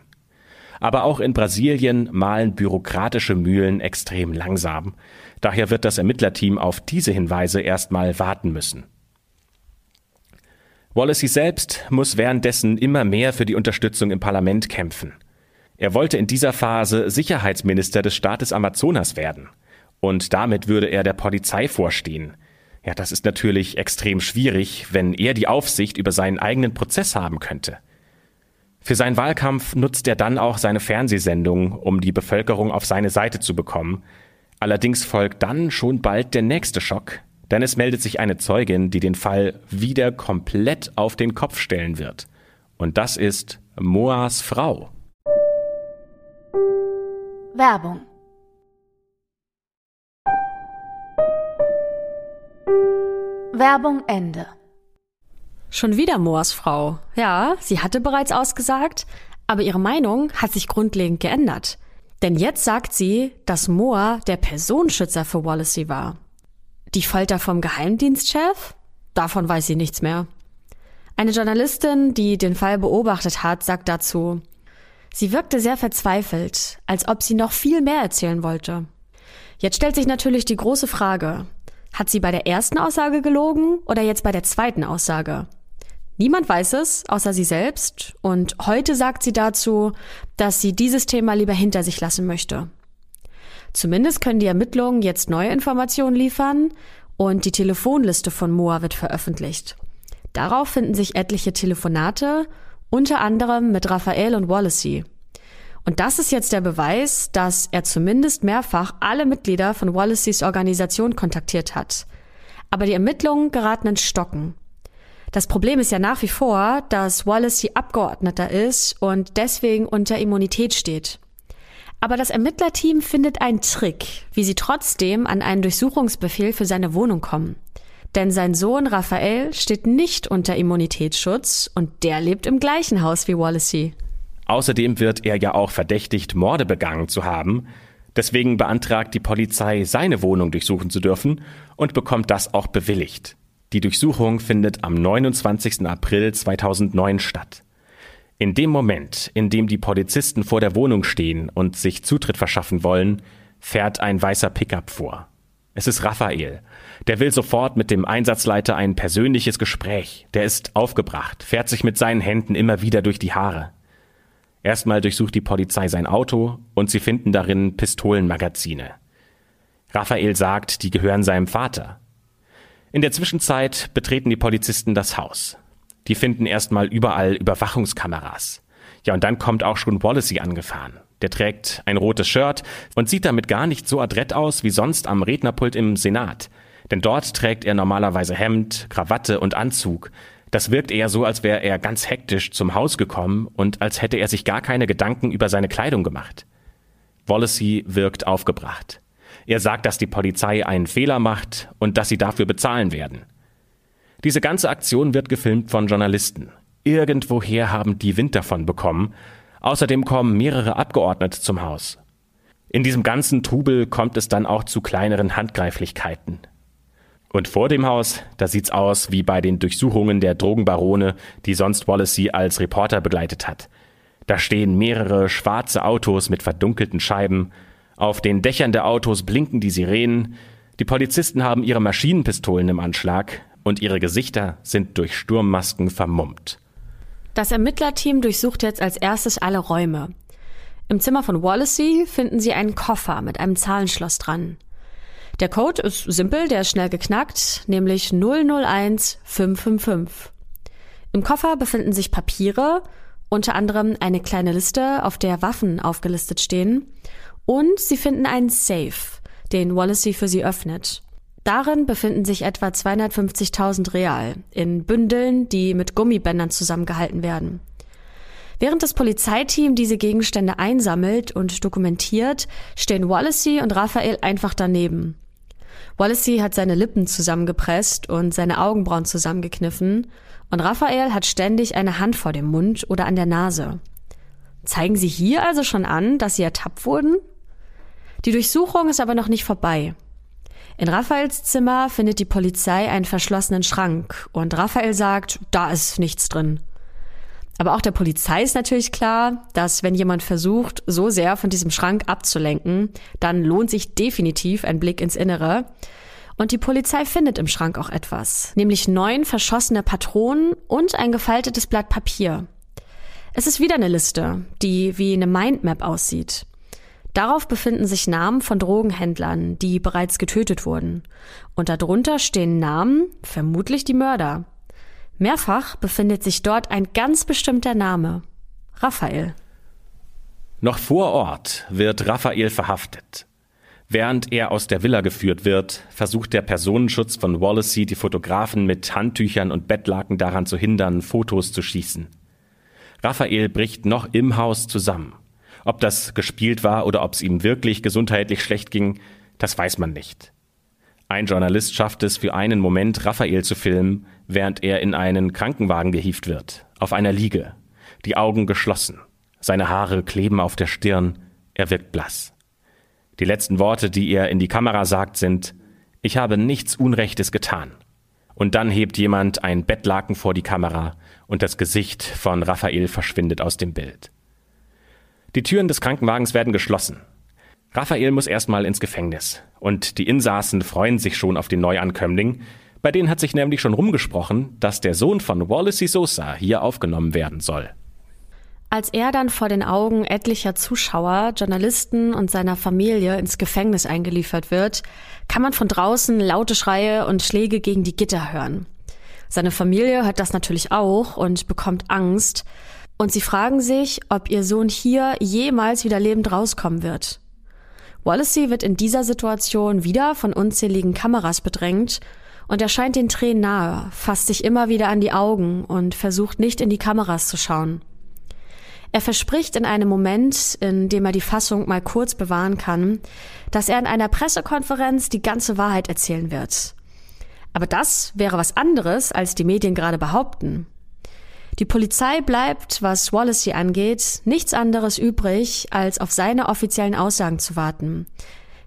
Speaker 3: Aber auch in Brasilien malen bürokratische Mühlen extrem langsam. Daher wird das Ermittlerteam auf diese Hinweise erstmal warten müssen. Wallacey selbst muss währenddessen immer mehr für die Unterstützung im Parlament kämpfen. Er wollte in dieser Phase Sicherheitsminister des Staates Amazonas werden. Und damit würde er der Polizei vorstehen. Ja, das ist natürlich extrem schwierig, wenn er die Aufsicht über seinen eigenen Prozess haben könnte. Für seinen Wahlkampf nutzt er dann auch seine Fernsehsendung, um die Bevölkerung auf seine Seite zu bekommen. Allerdings folgt dann schon bald der nächste Schock, denn es meldet sich eine Zeugin, die den Fall wieder komplett auf den Kopf stellen wird. Und das ist Moas Frau.
Speaker 1: Werbung Werbung Ende.
Speaker 2: Schon wieder Moors Frau. Ja, sie hatte bereits ausgesagt, aber ihre Meinung hat sich grundlegend geändert. Denn jetzt sagt sie, dass Moa der Personenschützer für Wallacey war. Die Folter vom Geheimdienstchef? Davon weiß sie nichts mehr. Eine Journalistin, die den Fall beobachtet hat, sagt dazu, Sie wirkte sehr verzweifelt, als ob sie noch viel mehr erzählen wollte. Jetzt stellt sich natürlich die große Frage, hat sie bei der ersten Aussage gelogen oder jetzt bei der zweiten Aussage? Niemand weiß es, außer sie selbst, und heute sagt sie dazu, dass sie dieses Thema lieber hinter sich lassen möchte. Zumindest können die Ermittlungen jetzt neue Informationen liefern und die Telefonliste von Moa wird veröffentlicht. Darauf finden sich etliche Telefonate, unter anderem mit Raphael und Wallacey. Und das ist jetzt der Beweis, dass er zumindest mehrfach alle Mitglieder von Wallaceys Organisation kontaktiert hat. Aber die Ermittlungen geraten ins Stocken. Das Problem ist ja nach wie vor, dass Wallacey Abgeordneter ist und deswegen unter Immunität steht. Aber das Ermittlerteam findet einen Trick, wie sie trotzdem an einen Durchsuchungsbefehl für seine Wohnung kommen. Denn sein Sohn Raphael steht nicht unter Immunitätsschutz und der lebt im gleichen Haus wie Wallacey.
Speaker 3: Außerdem wird er ja auch verdächtigt, Morde begangen zu haben. Deswegen beantragt die Polizei, seine Wohnung durchsuchen zu dürfen und bekommt das auch bewilligt. Die Durchsuchung findet am 29. April 2009 statt. In dem Moment, in dem die Polizisten vor der Wohnung stehen und sich Zutritt verschaffen wollen, fährt ein weißer Pickup vor. Es ist Raphael. Der will sofort mit dem Einsatzleiter ein persönliches Gespräch. Der ist aufgebracht, fährt sich mit seinen Händen immer wieder durch die Haare. Erstmal durchsucht die Polizei sein Auto und sie finden darin Pistolenmagazine. Raphael sagt, die gehören seinem Vater. In der Zwischenzeit betreten die Polizisten das Haus. Die finden erstmal überall Überwachungskameras. Ja, und dann kommt auch schon Wallacey angefahren. Der trägt ein rotes Shirt und sieht damit gar nicht so adrett aus wie sonst am Rednerpult im Senat. Denn dort trägt er normalerweise Hemd, Krawatte und Anzug. Das wirkt eher so, als wäre er ganz hektisch zum Haus gekommen und als hätte er sich gar keine Gedanken über seine Kleidung gemacht. Wallacey wirkt aufgebracht. Er sagt, dass die Polizei einen Fehler macht und dass sie dafür bezahlen werden. Diese ganze Aktion wird gefilmt von Journalisten. Irgendwoher haben die Wind davon bekommen. Außerdem kommen mehrere Abgeordnete zum Haus. In diesem ganzen Trubel kommt es dann auch zu kleineren Handgreiflichkeiten. Und vor dem Haus, da sieht's aus wie bei den Durchsuchungen der Drogenbarone, die sonst Wallacey als Reporter begleitet hat. Da stehen mehrere schwarze Autos mit verdunkelten Scheiben. Auf den Dächern der Autos blinken die Sirenen. Die Polizisten haben ihre Maschinenpistolen im Anschlag und ihre Gesichter sind durch Sturmmasken vermummt.
Speaker 2: Das Ermittlerteam durchsucht jetzt als erstes alle Räume. Im Zimmer von Wallacey finden sie einen Koffer mit einem Zahlenschloss dran. Der Code ist simpel, der ist schnell geknackt, nämlich 001555. Im Koffer befinden sich Papiere, unter anderem eine kleine Liste, auf der Waffen aufgelistet stehen, und sie finden einen Safe, den Wallacey für sie öffnet. Darin befinden sich etwa 250.000 Real in Bündeln, die mit Gummibändern zusammengehalten werden. Während das Polizeiteam diese Gegenstände einsammelt und dokumentiert, stehen Wallacey und Raphael einfach daneben. Wallacey hat seine Lippen zusammengepresst und seine Augenbrauen zusammengekniffen und Raphael hat ständig eine Hand vor dem Mund oder an der Nase. Zeigen Sie hier also schon an, dass Sie ertappt wurden? Die Durchsuchung ist aber noch nicht vorbei. In Raphaels Zimmer findet die Polizei einen verschlossenen Schrank und Raphael sagt, da ist nichts drin. Aber auch der Polizei ist natürlich klar, dass wenn jemand versucht, so sehr von diesem Schrank abzulenken, dann lohnt sich definitiv ein Blick ins Innere. Und die Polizei findet im Schrank auch etwas, nämlich neun verschossene Patronen und ein gefaltetes Blatt Papier. Es ist wieder eine Liste, die wie eine Mindmap aussieht. Darauf befinden sich Namen von Drogenhändlern, die bereits getötet wurden. Und darunter stehen Namen, vermutlich die Mörder. Mehrfach befindet sich dort ein ganz bestimmter Name. Raphael.
Speaker 3: Noch vor Ort wird Raphael verhaftet. Während er aus der Villa geführt wird, versucht der Personenschutz von Wallacey die Fotografen mit Handtüchern und Bettlaken daran zu hindern, Fotos zu schießen. Raphael bricht noch im Haus zusammen. Ob das gespielt war oder ob es ihm wirklich gesundheitlich schlecht ging, das weiß man nicht. Ein Journalist schafft es für einen Moment, Raphael zu filmen, während er in einen Krankenwagen gehievt wird, auf einer Liege, die Augen geschlossen. Seine Haare kleben auf der Stirn, er wirkt blass. Die letzten Worte, die er in die Kamera sagt, sind Ich habe nichts Unrechtes getan. Und dann hebt jemand ein Bettlaken vor die Kamera und das Gesicht von Raphael verschwindet aus dem Bild. Die Türen des Krankenwagens werden geschlossen. Raphael muss erstmal ins Gefängnis. Und die Insassen freuen sich schon auf den Neuankömmling. Bei denen hat sich nämlich schon rumgesprochen, dass der Sohn von Wallacey Sosa hier aufgenommen werden soll.
Speaker 2: Als er dann vor den Augen etlicher Zuschauer, Journalisten und seiner Familie ins Gefängnis eingeliefert wird, kann man von draußen laute Schreie und Schläge gegen die Gitter hören. Seine Familie hört das natürlich auch und bekommt Angst. Und sie fragen sich, ob ihr Sohn hier jemals wieder lebend rauskommen wird. Wallacey wird in dieser Situation wieder von unzähligen Kameras bedrängt und er scheint den Tränen nahe, fasst sich immer wieder an die Augen und versucht nicht in die Kameras zu schauen. Er verspricht in einem Moment, in dem er die Fassung mal kurz bewahren kann, dass er in einer Pressekonferenz die ganze Wahrheit erzählen wird. Aber das wäre was anderes, als die Medien gerade behaupten. Die Polizei bleibt, was Wallacey angeht, nichts anderes übrig, als auf seine offiziellen Aussagen zu warten.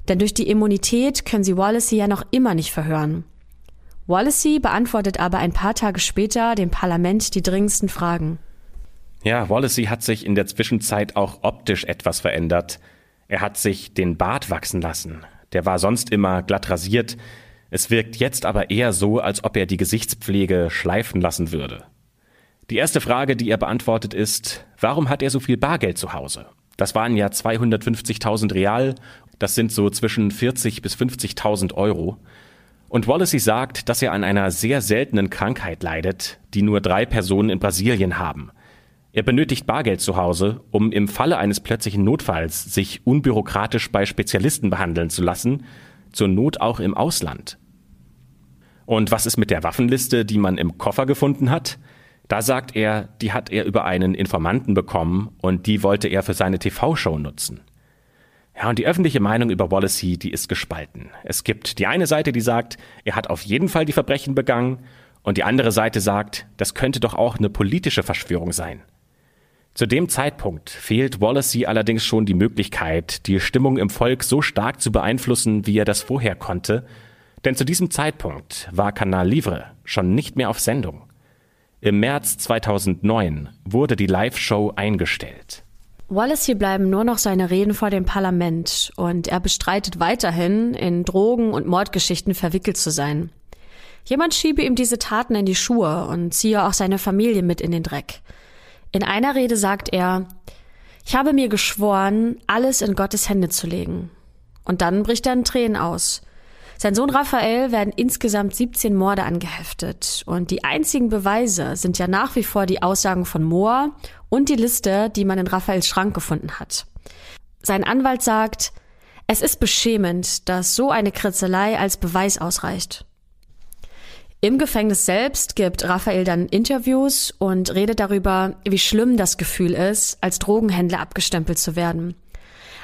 Speaker 2: Denn durch die Immunität können sie Wallacey ja noch immer nicht verhören. Wallacey beantwortet aber ein paar Tage später dem Parlament die dringendsten Fragen.
Speaker 3: Ja, Wallacey hat sich in der Zwischenzeit auch optisch etwas verändert. Er hat sich den Bart wachsen lassen. Der war sonst immer glatt rasiert. Es wirkt jetzt aber eher so, als ob er die Gesichtspflege schleifen lassen würde. Die erste Frage, die er beantwortet, ist, warum hat er so viel Bargeld zu Hause? Das waren ja 250.000 Real, das sind so zwischen 40 bis 50.000 Euro. Und Wallacey sagt, dass er an einer sehr seltenen Krankheit leidet, die nur drei Personen in Brasilien haben – er benötigt Bargeld zu Hause, um im Falle eines plötzlichen Notfalls sich unbürokratisch bei Spezialisten behandeln zu lassen, zur Not auch im Ausland. Und was ist mit der Waffenliste, die man im Koffer gefunden hat? Da sagt er, die hat er über einen Informanten bekommen und die wollte er für seine TV-Show nutzen. Ja, und die öffentliche Meinung über Wallacey, die ist gespalten. Es gibt die eine Seite, die sagt, er hat auf jeden Fall die Verbrechen begangen, und die andere Seite sagt, das könnte doch auch eine politische Verschwörung sein. Zu dem Zeitpunkt fehlt Wallacey allerdings schon die Möglichkeit, die Stimmung im Volk so stark zu beeinflussen, wie er das vorher konnte, denn zu diesem Zeitpunkt war Kanal Livre schon nicht mehr auf Sendung. Im März 2009 wurde die Live-Show eingestellt.
Speaker 2: Wallacey bleiben nur noch seine Reden vor dem Parlament und er bestreitet weiterhin, in Drogen- und Mordgeschichten verwickelt zu sein. Jemand schiebe ihm diese Taten in die Schuhe und ziehe auch seine Familie mit in den Dreck. In einer Rede sagt er, ich habe mir geschworen, alles in Gottes Hände zu legen. Und dann bricht er in Tränen aus. Sein Sohn Raphael werden insgesamt 17 Morde angeheftet. Und die einzigen Beweise sind ja nach wie vor die Aussagen von Moa und die Liste, die man in Raphaels Schrank gefunden hat. Sein Anwalt sagt, es ist beschämend, dass so eine Kritzelei als Beweis ausreicht. Im Gefängnis selbst gibt Raphael dann Interviews und redet darüber, wie schlimm das Gefühl ist, als Drogenhändler abgestempelt zu werden.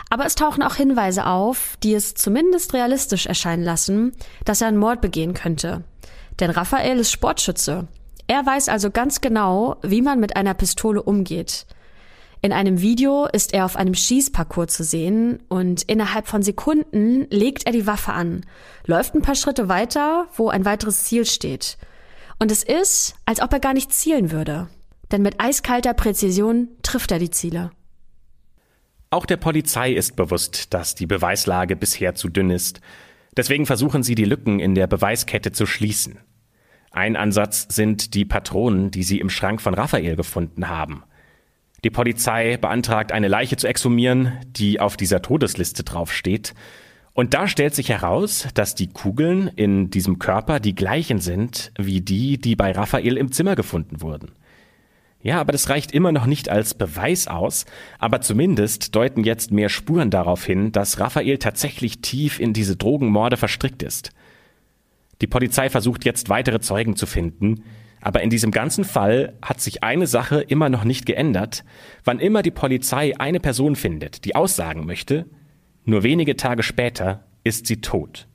Speaker 2: Aber es tauchen auch Hinweise auf, die es zumindest realistisch erscheinen lassen, dass er einen Mord begehen könnte. Denn Raphael ist Sportschütze. Er weiß also ganz genau, wie man mit einer Pistole umgeht. In einem Video ist er auf einem Schießparcours zu sehen und innerhalb von Sekunden legt er die Waffe an, läuft ein paar Schritte weiter, wo ein weiteres Ziel steht. Und es ist, als ob er gar nicht zielen würde. Denn mit eiskalter Präzision trifft er die Ziele.
Speaker 3: Auch der Polizei ist bewusst, dass die Beweislage bisher zu dünn ist. Deswegen versuchen sie die Lücken in der Beweiskette zu schließen. Ein Ansatz sind die Patronen, die sie im Schrank von Raphael gefunden haben. Die Polizei beantragt, eine Leiche zu exhumieren, die auf dieser Todesliste draufsteht. Und da stellt sich heraus, dass die Kugeln in diesem Körper die gleichen sind wie die, die bei Raphael im Zimmer gefunden wurden. Ja, aber das reicht immer noch nicht als Beweis aus, aber zumindest deuten jetzt mehr Spuren darauf hin, dass Raphael tatsächlich tief in diese Drogenmorde verstrickt ist. Die Polizei versucht jetzt weitere Zeugen zu finden, aber in diesem ganzen Fall hat sich eine Sache immer noch nicht geändert. Wann immer die Polizei eine Person findet, die aussagen möchte, nur wenige Tage später ist sie tot.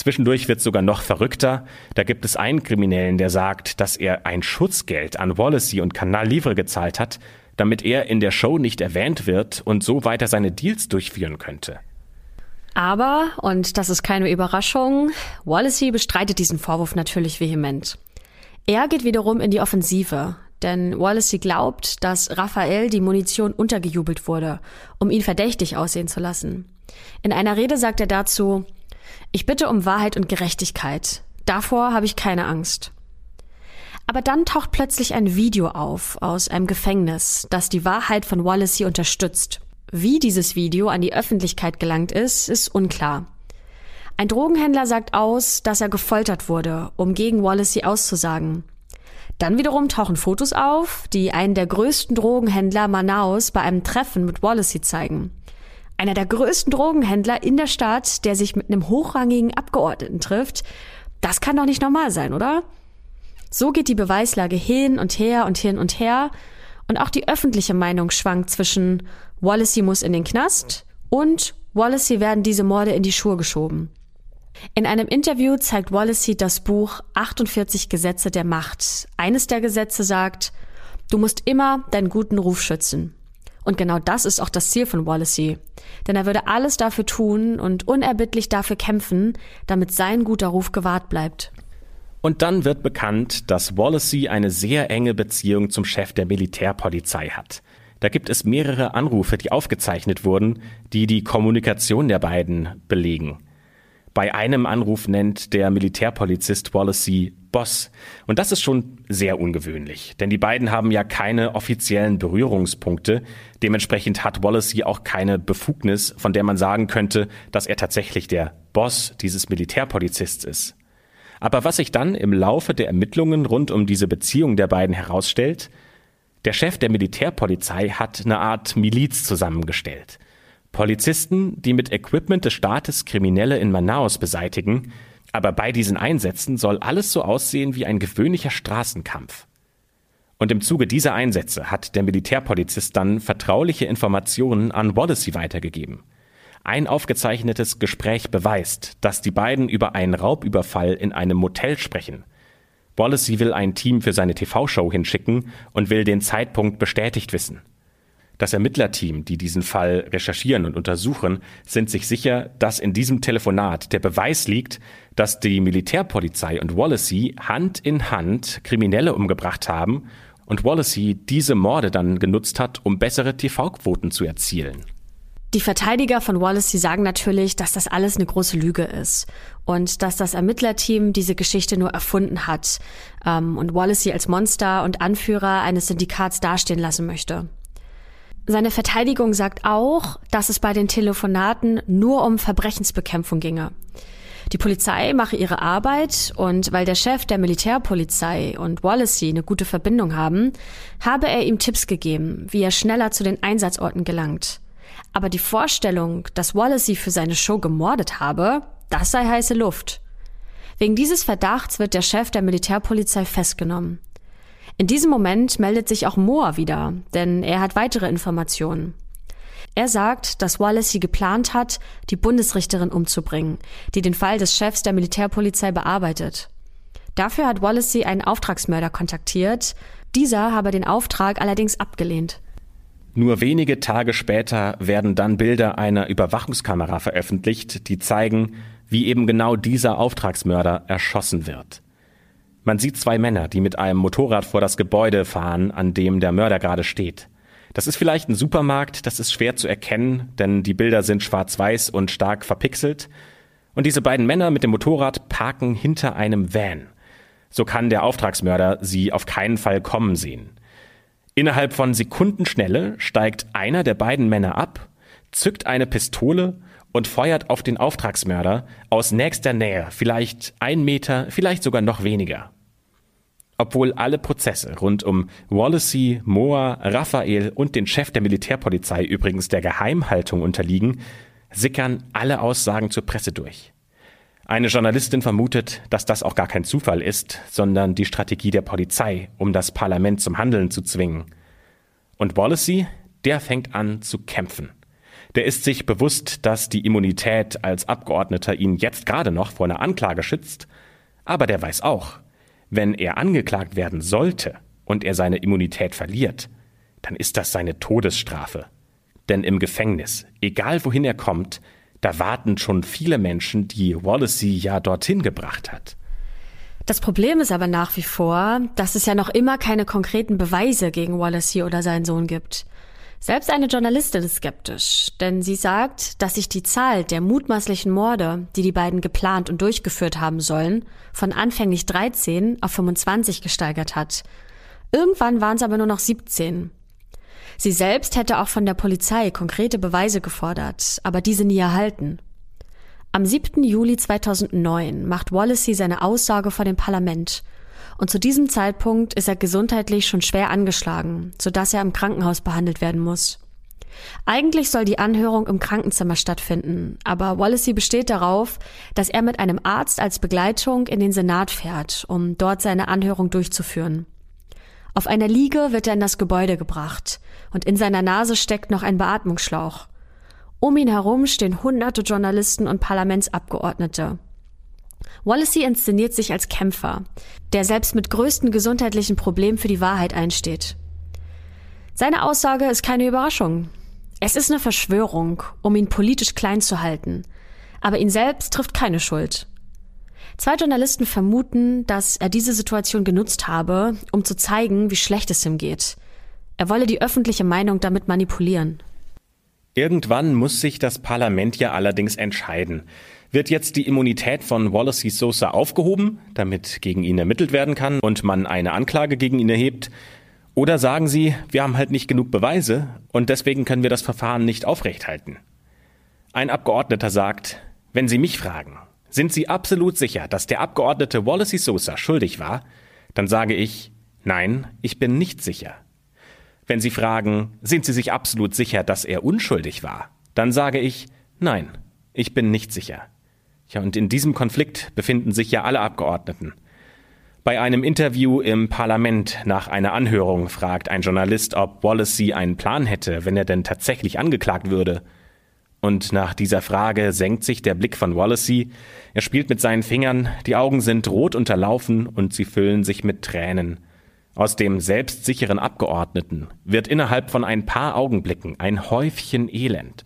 Speaker 3: Zwischendurch wird sogar noch verrückter. Da gibt es einen Kriminellen, der sagt, dass er ein Schutzgeld an Wallacey und Canal Livre gezahlt hat, damit er in der Show nicht erwähnt wird und so weiter seine Deals durchführen könnte.
Speaker 2: Aber, und das ist keine Überraschung, Wallacey bestreitet diesen Vorwurf natürlich vehement. Er geht wiederum in die Offensive, denn Wallacey glaubt, dass Raphael die Munition untergejubelt wurde, um ihn verdächtig aussehen zu lassen. In einer Rede sagt er dazu, ich bitte um Wahrheit und Gerechtigkeit. Davor habe ich keine Angst. Aber dann taucht plötzlich ein Video auf aus einem Gefängnis, das die Wahrheit von Wallacey unterstützt. Wie dieses Video an die Öffentlichkeit gelangt ist, ist unklar. Ein Drogenhändler sagt aus, dass er gefoltert wurde, um gegen Wallacey auszusagen. Dann wiederum tauchen Fotos auf, die einen der größten Drogenhändler Manaus bei einem Treffen mit Wallacey zeigen. Einer der größten Drogenhändler in der Stadt, der sich mit einem hochrangigen Abgeordneten trifft, das kann doch nicht normal sein, oder? So geht die Beweislage hin und her und hin und her. Und auch die öffentliche Meinung schwankt zwischen Wallacey muss in den Knast und Wallacey werden diese Morde in die Schuhe geschoben. In einem Interview zeigt Wallacey das Buch 48 Gesetze der Macht. Eines der Gesetze sagt, du musst immer deinen guten Ruf schützen. Und genau das ist auch das Ziel von Wallacey. Denn er würde alles dafür tun und unerbittlich dafür kämpfen, damit sein guter Ruf gewahrt bleibt.
Speaker 3: Und dann wird bekannt, dass Wallacey eine sehr enge Beziehung zum Chef der Militärpolizei hat. Da gibt es mehrere Anrufe, die aufgezeichnet wurden, die die Kommunikation der beiden belegen. Bei einem Anruf nennt der Militärpolizist Wallacey Boss. Und das ist schon sehr ungewöhnlich, denn die beiden haben ja keine offiziellen Berührungspunkte. Dementsprechend hat Wallacey auch keine Befugnis, von der man sagen könnte, dass er tatsächlich der Boss dieses Militärpolizists ist. Aber was sich dann im Laufe der Ermittlungen rund um diese Beziehung der beiden herausstellt, der Chef der Militärpolizei hat eine Art Miliz zusammengestellt. Polizisten, die mit Equipment des Staates Kriminelle in Manaus beseitigen, aber bei diesen Einsätzen soll alles so aussehen wie ein gewöhnlicher Straßenkampf. Und im Zuge dieser Einsätze hat der Militärpolizist dann vertrauliche Informationen an Wallacey weitergegeben. Ein aufgezeichnetes Gespräch beweist, dass die beiden über einen Raubüberfall in einem Motel sprechen. Wallacey will ein Team für seine TV-Show hinschicken und will den Zeitpunkt bestätigt wissen. Das Ermittlerteam, die diesen Fall recherchieren und untersuchen, sind sich sicher, dass in diesem Telefonat der Beweis liegt, dass die Militärpolizei und Wallacey Hand in Hand Kriminelle umgebracht haben und Wallacey diese Morde dann genutzt hat, um bessere TV-Quoten zu erzielen.
Speaker 2: Die Verteidiger von Wallace, die sagen natürlich, dass das alles eine große Lüge ist und dass das Ermittlerteam diese Geschichte nur erfunden hat ähm, und Wallace als Monster und Anführer eines Syndikats dastehen lassen möchte. Seine Verteidigung sagt auch, dass es bei den Telefonaten nur um Verbrechensbekämpfung ginge. Die Polizei mache ihre Arbeit und weil der Chef der Militärpolizei und Wallacey eine gute Verbindung haben, habe er ihm Tipps gegeben, wie er schneller zu den Einsatzorten gelangt. Aber die Vorstellung, dass Wallacey für seine Show gemordet habe, das sei heiße Luft. Wegen dieses Verdachts wird der Chef der Militärpolizei festgenommen. In diesem Moment meldet sich auch Moore wieder, denn er hat weitere Informationen. Er sagt, dass Wallacey geplant hat, die Bundesrichterin umzubringen, die den Fall des Chefs der Militärpolizei bearbeitet. Dafür hat Wallacey einen Auftragsmörder kontaktiert. Dieser habe den Auftrag allerdings abgelehnt.
Speaker 3: Nur wenige Tage später werden dann Bilder einer Überwachungskamera veröffentlicht, die zeigen, wie eben genau dieser Auftragsmörder erschossen wird. Man sieht zwei Männer, die mit einem Motorrad vor das Gebäude fahren, an dem der Mörder gerade steht. Das ist vielleicht ein Supermarkt, das ist schwer zu erkennen, denn die Bilder sind schwarz-weiß und stark verpixelt. Und diese beiden Männer mit dem Motorrad parken hinter einem Van. So kann der Auftragsmörder sie auf keinen Fall kommen sehen. Innerhalb von Sekundenschnelle steigt einer der beiden Männer ab, zückt eine Pistole und feuert auf den Auftragsmörder aus nächster Nähe, vielleicht ein Meter, vielleicht sogar noch weniger. Obwohl alle Prozesse rund um Wallacey, Moa, Raphael und den Chef der Militärpolizei übrigens der Geheimhaltung unterliegen, sickern alle Aussagen zur Presse durch. Eine Journalistin vermutet, dass das auch gar kein Zufall ist, sondern die Strategie der Polizei, um das Parlament zum Handeln zu zwingen. Und Wallacey, der fängt an zu kämpfen. Der ist sich bewusst, dass die Immunität als Abgeordneter ihn jetzt gerade noch vor einer Anklage schützt, aber der weiß auch, wenn er angeklagt werden sollte und er seine Immunität verliert, dann ist das seine Todesstrafe. Denn im Gefängnis, egal wohin er kommt, da warten schon viele Menschen, die Wallacey ja dorthin gebracht hat.
Speaker 2: Das Problem ist aber nach wie vor, dass es ja noch immer keine konkreten Beweise gegen Wallacey oder seinen Sohn gibt. Selbst eine Journalistin ist skeptisch, denn sie sagt, dass sich die Zahl der mutmaßlichen Morde, die die beiden geplant und durchgeführt haben sollen, von anfänglich 13 auf 25 gesteigert hat. Irgendwann waren es aber nur noch 17. Sie selbst hätte auch von der Polizei konkrete Beweise gefordert, aber diese nie erhalten. Am 7. Juli 2009 macht Wallacey seine Aussage vor dem Parlament und zu diesem Zeitpunkt ist er gesundheitlich schon schwer angeschlagen, sodass er im Krankenhaus behandelt werden muss. Eigentlich soll die Anhörung im Krankenzimmer stattfinden, aber Wallacey besteht darauf, dass er mit einem Arzt als Begleitung in den Senat fährt, um dort seine Anhörung durchzuführen. Auf einer Liege wird er in das Gebäude gebracht und in seiner Nase steckt noch ein Beatmungsschlauch. Um ihn herum stehen hunderte Journalisten und Parlamentsabgeordnete. Wallacey inszeniert sich als Kämpfer, der selbst mit größten gesundheitlichen Problemen für die Wahrheit einsteht. Seine Aussage ist keine Überraschung. Es ist eine Verschwörung, um ihn politisch klein zu halten. Aber ihn selbst trifft keine Schuld. Zwei Journalisten vermuten, dass er diese Situation genutzt habe, um zu zeigen, wie schlecht es ihm geht. Er wolle die öffentliche Meinung damit manipulieren.
Speaker 3: Irgendwann muss sich das Parlament ja allerdings entscheiden. Wird jetzt die Immunität von Wallacey Sosa aufgehoben, damit gegen ihn ermittelt werden kann und man eine Anklage gegen ihn erhebt? Oder sagen Sie, wir haben halt nicht genug Beweise und deswegen können wir das Verfahren nicht aufrechthalten? Ein Abgeordneter sagt, wenn Sie mich fragen, sind Sie absolut sicher, dass der Abgeordnete Wallacey Sosa schuldig war? Dann sage ich, nein, ich bin nicht sicher. Wenn Sie fragen, sind Sie sich absolut sicher, dass er unschuldig war? Dann sage ich, nein, ich bin nicht sicher. Ja, und in diesem Konflikt befinden sich ja alle Abgeordneten. Bei einem Interview im Parlament nach einer Anhörung fragt ein Journalist, ob Wallacey einen Plan hätte, wenn er denn tatsächlich angeklagt würde. Und nach dieser Frage senkt sich der Blick von Wallacey. Er spielt mit seinen Fingern, die Augen sind rot unterlaufen und sie füllen sich mit Tränen. Aus dem selbstsicheren Abgeordneten wird innerhalb von ein paar Augenblicken ein Häufchen Elend.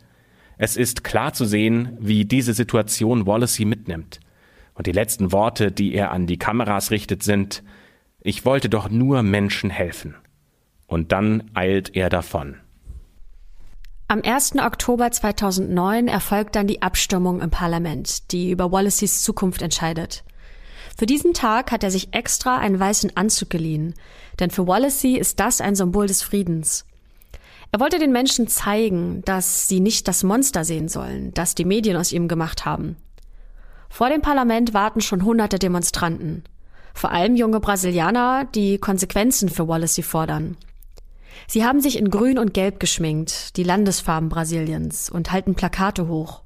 Speaker 3: Es ist klar zu sehen, wie diese Situation Wallacey mitnimmt. Und die letzten Worte, die er an die Kameras richtet, sind Ich wollte doch nur Menschen helfen. Und dann eilt er davon.
Speaker 2: Am 1. Oktober 2009 erfolgt dann die Abstimmung im Parlament, die über Wallaceys Zukunft entscheidet. Für diesen Tag hat er sich extra einen weißen Anzug geliehen, denn für Wallacey ist das ein Symbol des Friedens. Er wollte den Menschen zeigen, dass sie nicht das Monster sehen sollen, das die Medien aus ihm gemacht haben. Vor dem Parlament warten schon hunderte Demonstranten. Vor allem junge Brasilianer, die Konsequenzen für Wallacey fordern. Sie haben sich in Grün und Gelb geschminkt, die Landesfarben Brasiliens, und halten Plakate hoch.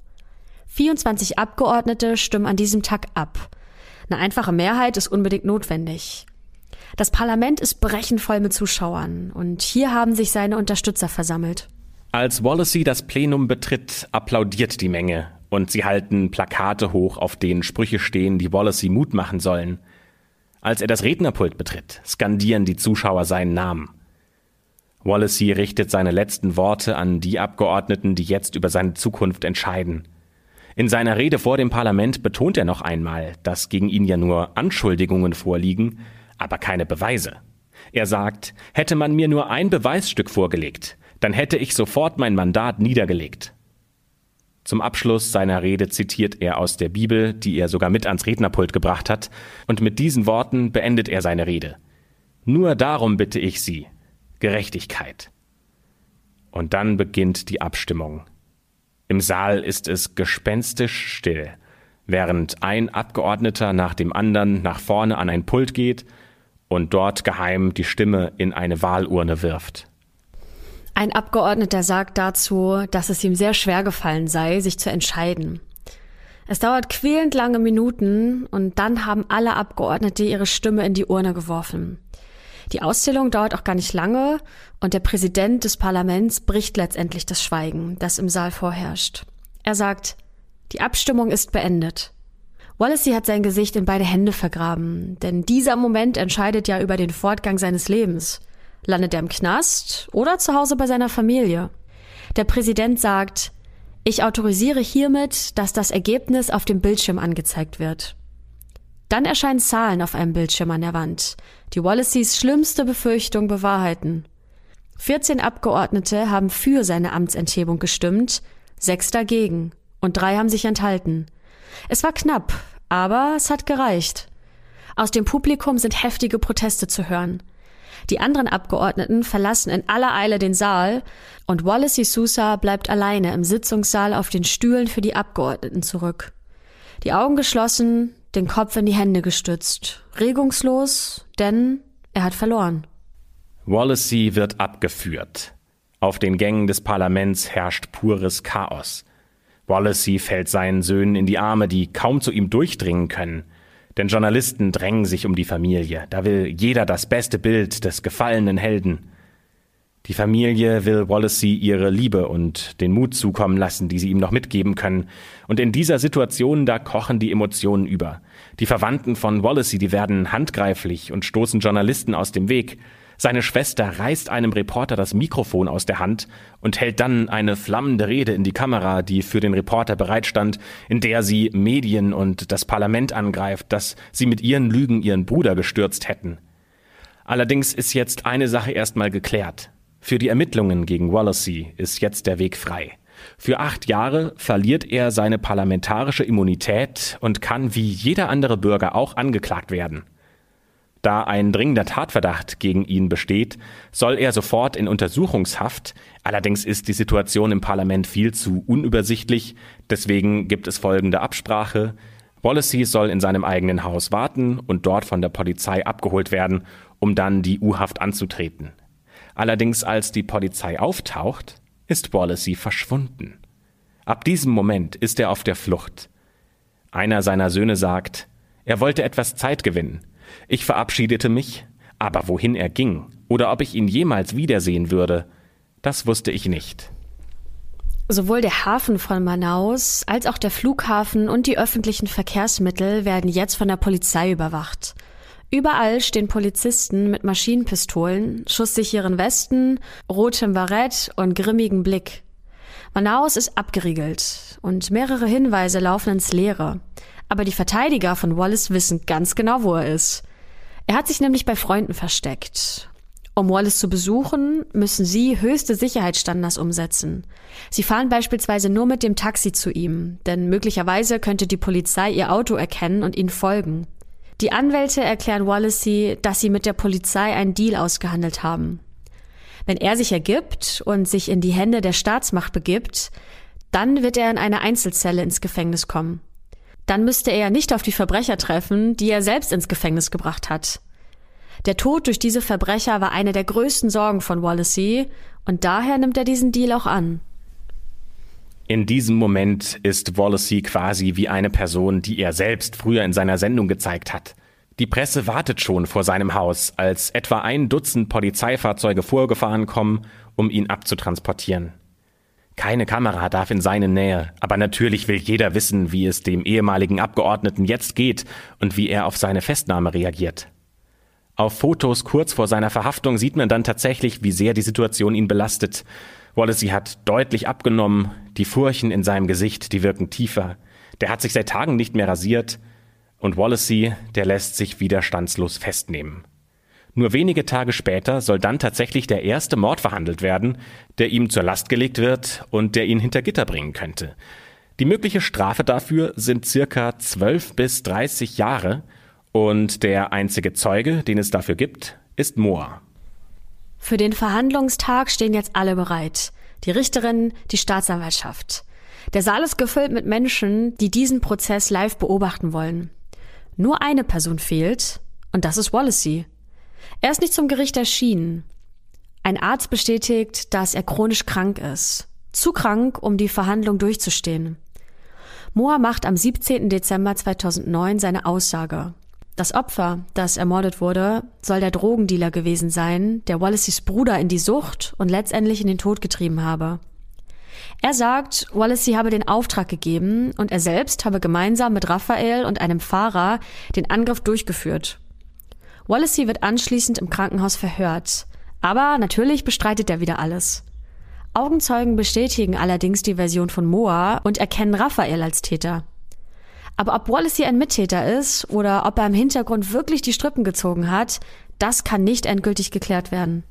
Speaker 2: 24 Abgeordnete stimmen an diesem Tag ab. Eine einfache Mehrheit ist unbedingt notwendig. Das Parlament ist brechend voll mit Zuschauern und hier haben sich seine Unterstützer versammelt.
Speaker 3: Als Wallacey das Plenum betritt, applaudiert die Menge und sie halten Plakate hoch, auf denen Sprüche stehen, die Wallacey Mut machen sollen. Als er das Rednerpult betritt, skandieren die Zuschauer seinen Namen. Wallacey richtet seine letzten Worte an die Abgeordneten, die jetzt über seine Zukunft entscheiden. In seiner Rede vor dem Parlament betont er noch einmal, dass gegen ihn ja nur Anschuldigungen vorliegen aber keine Beweise. Er sagt, hätte man mir nur ein Beweisstück vorgelegt, dann hätte ich sofort mein Mandat niedergelegt. Zum Abschluss seiner Rede zitiert er aus der Bibel, die er sogar mit ans Rednerpult gebracht hat, und mit diesen Worten beendet er seine Rede. Nur darum bitte ich Sie, Gerechtigkeit. Und dann beginnt die Abstimmung. Im Saal ist es gespenstisch still, während ein Abgeordneter nach dem anderen nach vorne an ein Pult geht und dort geheim die Stimme in eine Wahlurne wirft.
Speaker 2: Ein Abgeordneter sagt dazu, dass es ihm sehr schwer gefallen sei, sich zu entscheiden. Es dauert quälend lange Minuten und dann haben alle Abgeordnete ihre Stimme in die Urne geworfen. Die Auszählung dauert auch gar nicht lange und der Präsident des Parlaments bricht letztendlich das Schweigen, das im Saal vorherrscht. Er sagt, die Abstimmung ist beendet. Wallacey hat sein Gesicht in beide Hände vergraben, denn dieser Moment entscheidet ja über den Fortgang seines Lebens. Landet er im Knast oder zu Hause bei seiner Familie? Der Präsident sagt, ich autorisiere hiermit, dass das Ergebnis auf dem Bildschirm angezeigt wird. Dann erscheinen Zahlen auf einem Bildschirm an der Wand, die Wallaceys schlimmste Befürchtung bewahrheiten. 14 Abgeordnete haben für seine Amtsenthebung gestimmt, sechs dagegen und drei haben sich enthalten. Es war knapp, aber es hat gereicht. Aus dem Publikum sind heftige Proteste zu hören. Die anderen Abgeordneten verlassen in aller Eile den Saal und Wallace Sousa bleibt alleine im Sitzungssaal auf den Stühlen für die Abgeordneten zurück. Die Augen geschlossen, den Kopf in die Hände gestützt, regungslos, denn er hat verloren.
Speaker 3: Wallacey wird abgeführt. Auf den Gängen des Parlaments herrscht pures Chaos. Wallacey fällt seinen Söhnen in die Arme, die kaum zu ihm durchdringen können. Denn Journalisten drängen sich um die Familie. Da will jeder das beste Bild des gefallenen Helden. Die Familie will Wallacey ihre Liebe und den Mut zukommen lassen, die sie ihm noch mitgeben können. Und in dieser Situation, da kochen die Emotionen über. Die Verwandten von Wallacey, die werden handgreiflich und stoßen Journalisten aus dem Weg. Seine Schwester reißt einem Reporter das Mikrofon aus der Hand und hält dann eine flammende Rede in die Kamera, die für den Reporter bereitstand, in der sie Medien und das Parlament angreift, dass sie mit ihren Lügen ihren Bruder gestürzt hätten. Allerdings ist jetzt eine Sache erstmal geklärt. Für die Ermittlungen gegen Wallacey ist jetzt der Weg frei. Für acht Jahre verliert er seine parlamentarische Immunität und kann wie jeder andere Bürger auch angeklagt werden. Da ein dringender Tatverdacht gegen ihn besteht, soll er sofort in Untersuchungshaft. Allerdings ist die Situation im Parlament viel zu unübersichtlich. Deswegen gibt es folgende Absprache. Wallacey soll in seinem eigenen Haus warten und dort von der Polizei abgeholt werden, um dann die U-Haft anzutreten. Allerdings als die Polizei auftaucht, ist Wallacey verschwunden. Ab diesem Moment ist er auf der Flucht. Einer seiner Söhne sagt, er wollte etwas Zeit gewinnen. Ich verabschiedete mich, aber wohin er ging oder ob ich ihn jemals wiedersehen würde, das wusste ich nicht.
Speaker 2: Sowohl der Hafen von Manaus als auch der Flughafen und die öffentlichen Verkehrsmittel werden jetzt von der Polizei überwacht. Überall stehen Polizisten mit Maschinenpistolen, schusssicheren Westen, rotem Barett und grimmigem Blick. Manaus ist abgeriegelt und mehrere Hinweise laufen ins Leere. Aber die Verteidiger von Wallace wissen ganz genau, wo er ist. Er hat sich nämlich bei Freunden versteckt. Um Wallace zu besuchen, müssen sie höchste Sicherheitsstandards umsetzen. Sie fahren beispielsweise nur mit dem Taxi zu ihm, denn möglicherweise könnte die Polizei ihr Auto erkennen und ihnen folgen. Die Anwälte erklären Wallacey, dass sie mit der Polizei einen Deal ausgehandelt haben. Wenn er sich ergibt und sich in die Hände der Staatsmacht begibt, dann wird er in eine Einzelzelle ins Gefängnis kommen dann müsste er nicht auf die Verbrecher treffen, die er selbst ins Gefängnis gebracht hat. Der Tod durch diese Verbrecher war eine der größten Sorgen von Wallacey und daher nimmt er diesen Deal auch an.
Speaker 3: In diesem Moment ist Wallacey quasi wie eine Person, die er selbst früher in seiner Sendung gezeigt hat. Die Presse wartet schon vor seinem Haus, als etwa ein Dutzend Polizeifahrzeuge vorgefahren kommen, um ihn abzutransportieren. Keine Kamera darf in seine Nähe, aber natürlich will jeder wissen, wie es dem ehemaligen Abgeordneten jetzt geht und wie er auf seine Festnahme reagiert. Auf Fotos kurz vor seiner Verhaftung sieht man dann tatsächlich, wie sehr die Situation ihn belastet. Wallacey hat deutlich abgenommen, die Furchen in seinem Gesicht, die wirken tiefer. Der hat sich seit Tagen nicht mehr rasiert und Wallacey, der lässt sich widerstandslos festnehmen. Nur wenige Tage später soll dann tatsächlich der erste Mord verhandelt werden, der ihm zur Last gelegt wird und der ihn hinter Gitter bringen könnte. Die mögliche Strafe dafür sind circa 12 bis 30 Jahre und der einzige Zeuge, den es dafür gibt, ist Moa.
Speaker 2: Für den Verhandlungstag stehen jetzt alle bereit. Die Richterin, die Staatsanwaltschaft. Der Saal ist gefüllt mit Menschen, die diesen Prozess live beobachten wollen. Nur eine Person fehlt, und das ist Wallacey. Er ist nicht zum Gericht erschienen. Ein Arzt bestätigt, dass er chronisch krank ist. Zu krank, um die Verhandlung durchzustehen. Moa macht am 17. Dezember 2009 seine Aussage. Das Opfer, das ermordet wurde, soll der Drogendealer gewesen sein, der Wallaceys Bruder in die Sucht und letztendlich in den Tod getrieben habe. Er sagt, Wallacey habe den Auftrag gegeben und er selbst habe gemeinsam mit Raphael und einem Fahrer den Angriff durchgeführt. Wallacey wird anschließend im Krankenhaus verhört. Aber natürlich bestreitet er wieder alles. Augenzeugen bestätigen allerdings die Version von Moa und erkennen Raphael als Täter. Aber ob Wallacey ein Mittäter ist oder ob er im Hintergrund wirklich die Strippen gezogen hat, das kann nicht endgültig geklärt werden.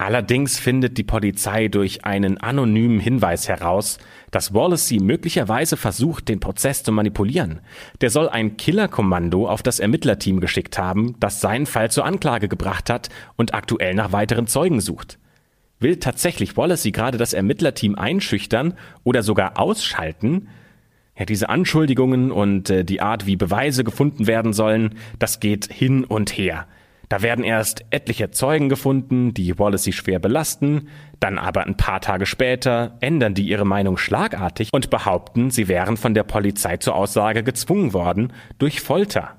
Speaker 3: Allerdings findet die Polizei durch einen anonymen Hinweis heraus, dass Wallacey möglicherweise versucht, den Prozess zu manipulieren. Der soll ein Killerkommando auf das Ermittlerteam geschickt haben, das seinen Fall zur Anklage gebracht hat und aktuell nach weiteren Zeugen sucht. Will tatsächlich Wallacey gerade das Ermittlerteam einschüchtern oder sogar ausschalten? Ja, diese Anschuldigungen und äh, die Art, wie Beweise gefunden werden sollen, das geht hin und her. Da werden erst etliche Zeugen gefunden, die Wallacey schwer belasten, dann aber ein paar Tage später ändern die ihre Meinung schlagartig und behaupten, sie wären von der Polizei zur Aussage gezwungen worden durch Folter.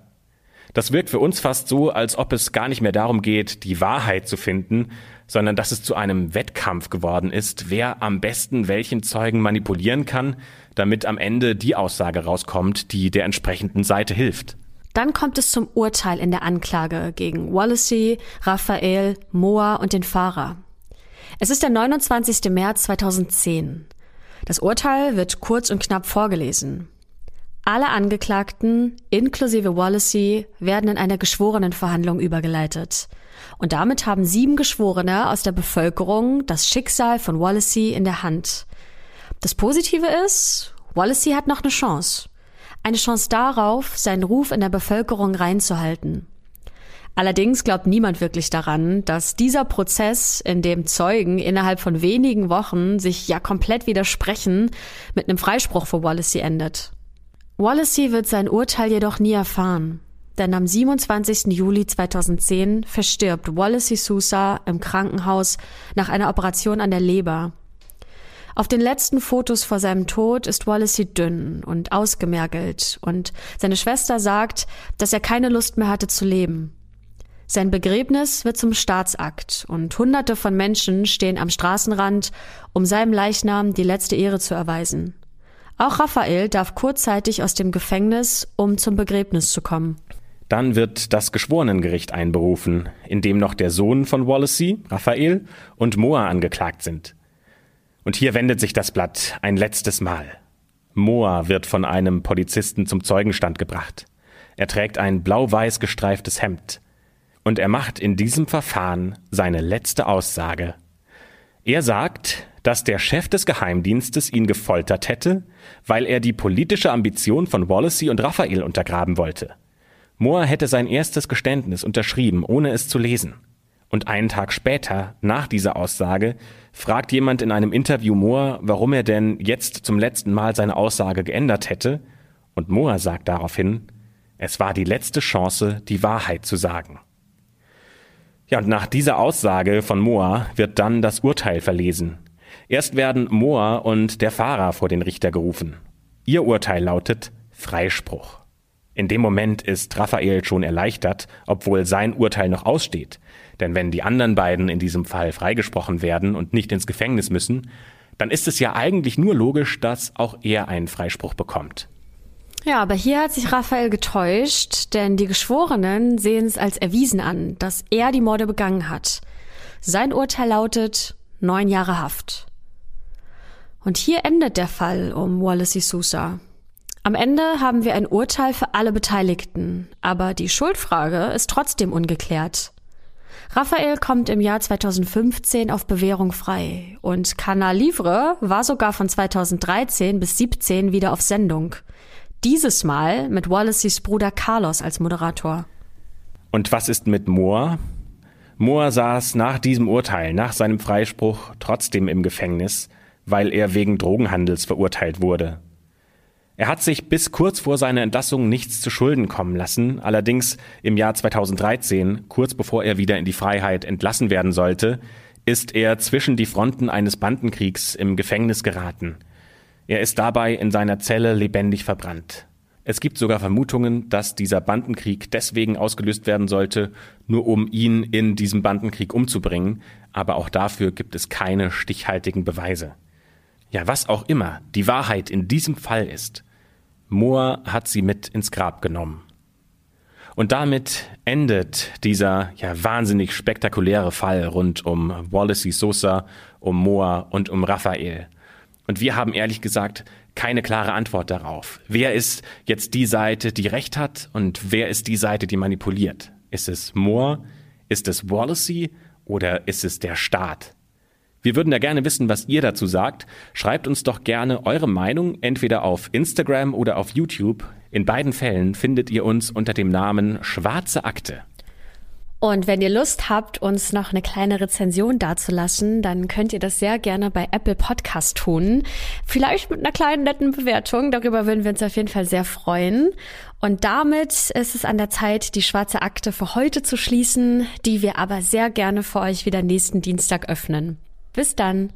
Speaker 3: Das wirkt für uns fast so, als ob es gar nicht mehr darum geht, die Wahrheit zu finden, sondern dass es zu einem Wettkampf geworden ist, wer am besten welchen Zeugen manipulieren kann, damit am Ende die Aussage rauskommt, die der entsprechenden Seite hilft.
Speaker 2: Dann kommt es zum Urteil in der Anklage gegen Wallacey, Raphael, Moa und den Fahrer. Es ist der 29. März 2010. Das Urteil wird kurz und knapp vorgelesen. Alle Angeklagten, inklusive Wallacey, werden in eine Geschworenenverhandlung übergeleitet. Und damit haben sieben Geschworene aus der Bevölkerung das Schicksal von Wallacey in der Hand. Das Positive ist, Wallacey hat noch eine Chance eine Chance darauf, seinen Ruf in der Bevölkerung reinzuhalten. Allerdings glaubt niemand wirklich daran, dass dieser Prozess, in dem Zeugen innerhalb von wenigen Wochen sich ja komplett widersprechen, mit einem Freispruch für Wallacey endet. Wallacey wird sein Urteil jedoch nie erfahren, denn am 27. Juli 2010 verstirbt Wallacey Sousa im Krankenhaus nach einer Operation an der Leber. Auf den letzten Fotos vor seinem Tod ist Wallacey dünn und ausgemergelt und seine Schwester sagt, dass er keine Lust mehr hatte zu leben. Sein Begräbnis wird zum Staatsakt und hunderte von Menschen stehen am Straßenrand, um seinem Leichnam die letzte Ehre zu erweisen. Auch Raphael darf kurzzeitig aus dem Gefängnis, um zum Begräbnis zu kommen.
Speaker 3: Dann wird das Geschworenengericht einberufen, in dem noch der Sohn von Wallacey, Raphael, und Moa angeklagt sind. Und hier wendet sich das Blatt ein letztes Mal. Moa wird von einem Polizisten zum Zeugenstand gebracht. Er trägt ein blau-weiß gestreiftes Hemd. Und er macht in diesem Verfahren seine letzte Aussage. Er sagt, dass der Chef des Geheimdienstes ihn gefoltert hätte, weil er die politische Ambition von Wallacey und Raphael untergraben wollte. Moore hätte sein erstes Geständnis unterschrieben, ohne es zu lesen. Und einen Tag später, nach dieser Aussage, fragt jemand in einem Interview Moore, warum er denn jetzt zum letzten Mal seine Aussage geändert hätte. Und Moore sagt daraufhin, es war die letzte Chance, die Wahrheit zu sagen. Ja, und nach dieser Aussage von Moore wird dann das Urteil verlesen. Erst werden Moore und der Fahrer vor den Richter gerufen. Ihr Urteil lautet Freispruch. In dem Moment ist Raphael schon erleichtert, obwohl sein Urteil noch aussteht. Denn wenn die anderen beiden in diesem Fall freigesprochen werden und nicht ins Gefängnis müssen, dann ist es ja eigentlich nur logisch, dass auch er einen Freispruch bekommt.
Speaker 2: Ja, aber hier hat sich Raphael getäuscht, denn die Geschworenen sehen es als erwiesen an, dass er die Morde begangen hat. Sein Urteil lautet neun Jahre Haft. Und hier endet der Fall um Wallace Sousa. Am Ende haben wir ein Urteil für alle Beteiligten, aber die Schuldfrage ist trotzdem ungeklärt. Raphael kommt im Jahr 2015 auf Bewährung frei und Canal Livre war sogar von 2013 bis 17 wieder auf Sendung. Dieses Mal mit Wallaceys Bruder Carlos als Moderator.
Speaker 3: Und was ist mit Moore? Moore saß nach diesem Urteil, nach seinem Freispruch, trotzdem im Gefängnis, weil er wegen Drogenhandels verurteilt wurde. Er hat sich bis kurz vor seiner Entlassung nichts zu Schulden kommen lassen. Allerdings im Jahr 2013, kurz bevor er wieder in die Freiheit entlassen werden sollte, ist er zwischen die Fronten eines Bandenkriegs im Gefängnis geraten. Er ist dabei in seiner Zelle lebendig verbrannt. Es gibt sogar Vermutungen, dass dieser Bandenkrieg deswegen ausgelöst werden sollte, nur um ihn in diesem Bandenkrieg umzubringen, aber auch dafür gibt es keine stichhaltigen Beweise. Ja, was auch immer die Wahrheit in diesem Fall ist, Moore hat sie mit ins Grab genommen. Und damit endet dieser ja wahnsinnig spektakuläre Fall rund um Wallacey Sosa, um Moa und um Raphael. Und wir haben ehrlich gesagt keine klare Antwort darauf. Wer ist jetzt die Seite, die Recht hat und wer ist die Seite, die manipuliert? Ist es Moore? Ist es Wallacey? Oder ist es der Staat? Wir würden ja gerne wissen, was ihr dazu sagt. Schreibt uns doch gerne eure Meinung entweder auf Instagram oder auf YouTube. In beiden Fällen findet ihr uns unter dem Namen Schwarze Akte.
Speaker 2: Und wenn ihr Lust habt, uns noch eine kleine Rezension dazulassen, dann könnt ihr das sehr gerne bei Apple Podcast tun. Vielleicht mit einer kleinen netten Bewertung. Darüber würden wir uns auf jeden Fall sehr freuen. Und damit ist es an der Zeit, die schwarze Akte für heute zu schließen, die wir aber sehr gerne für euch wieder nächsten Dienstag öffnen. Bis dann.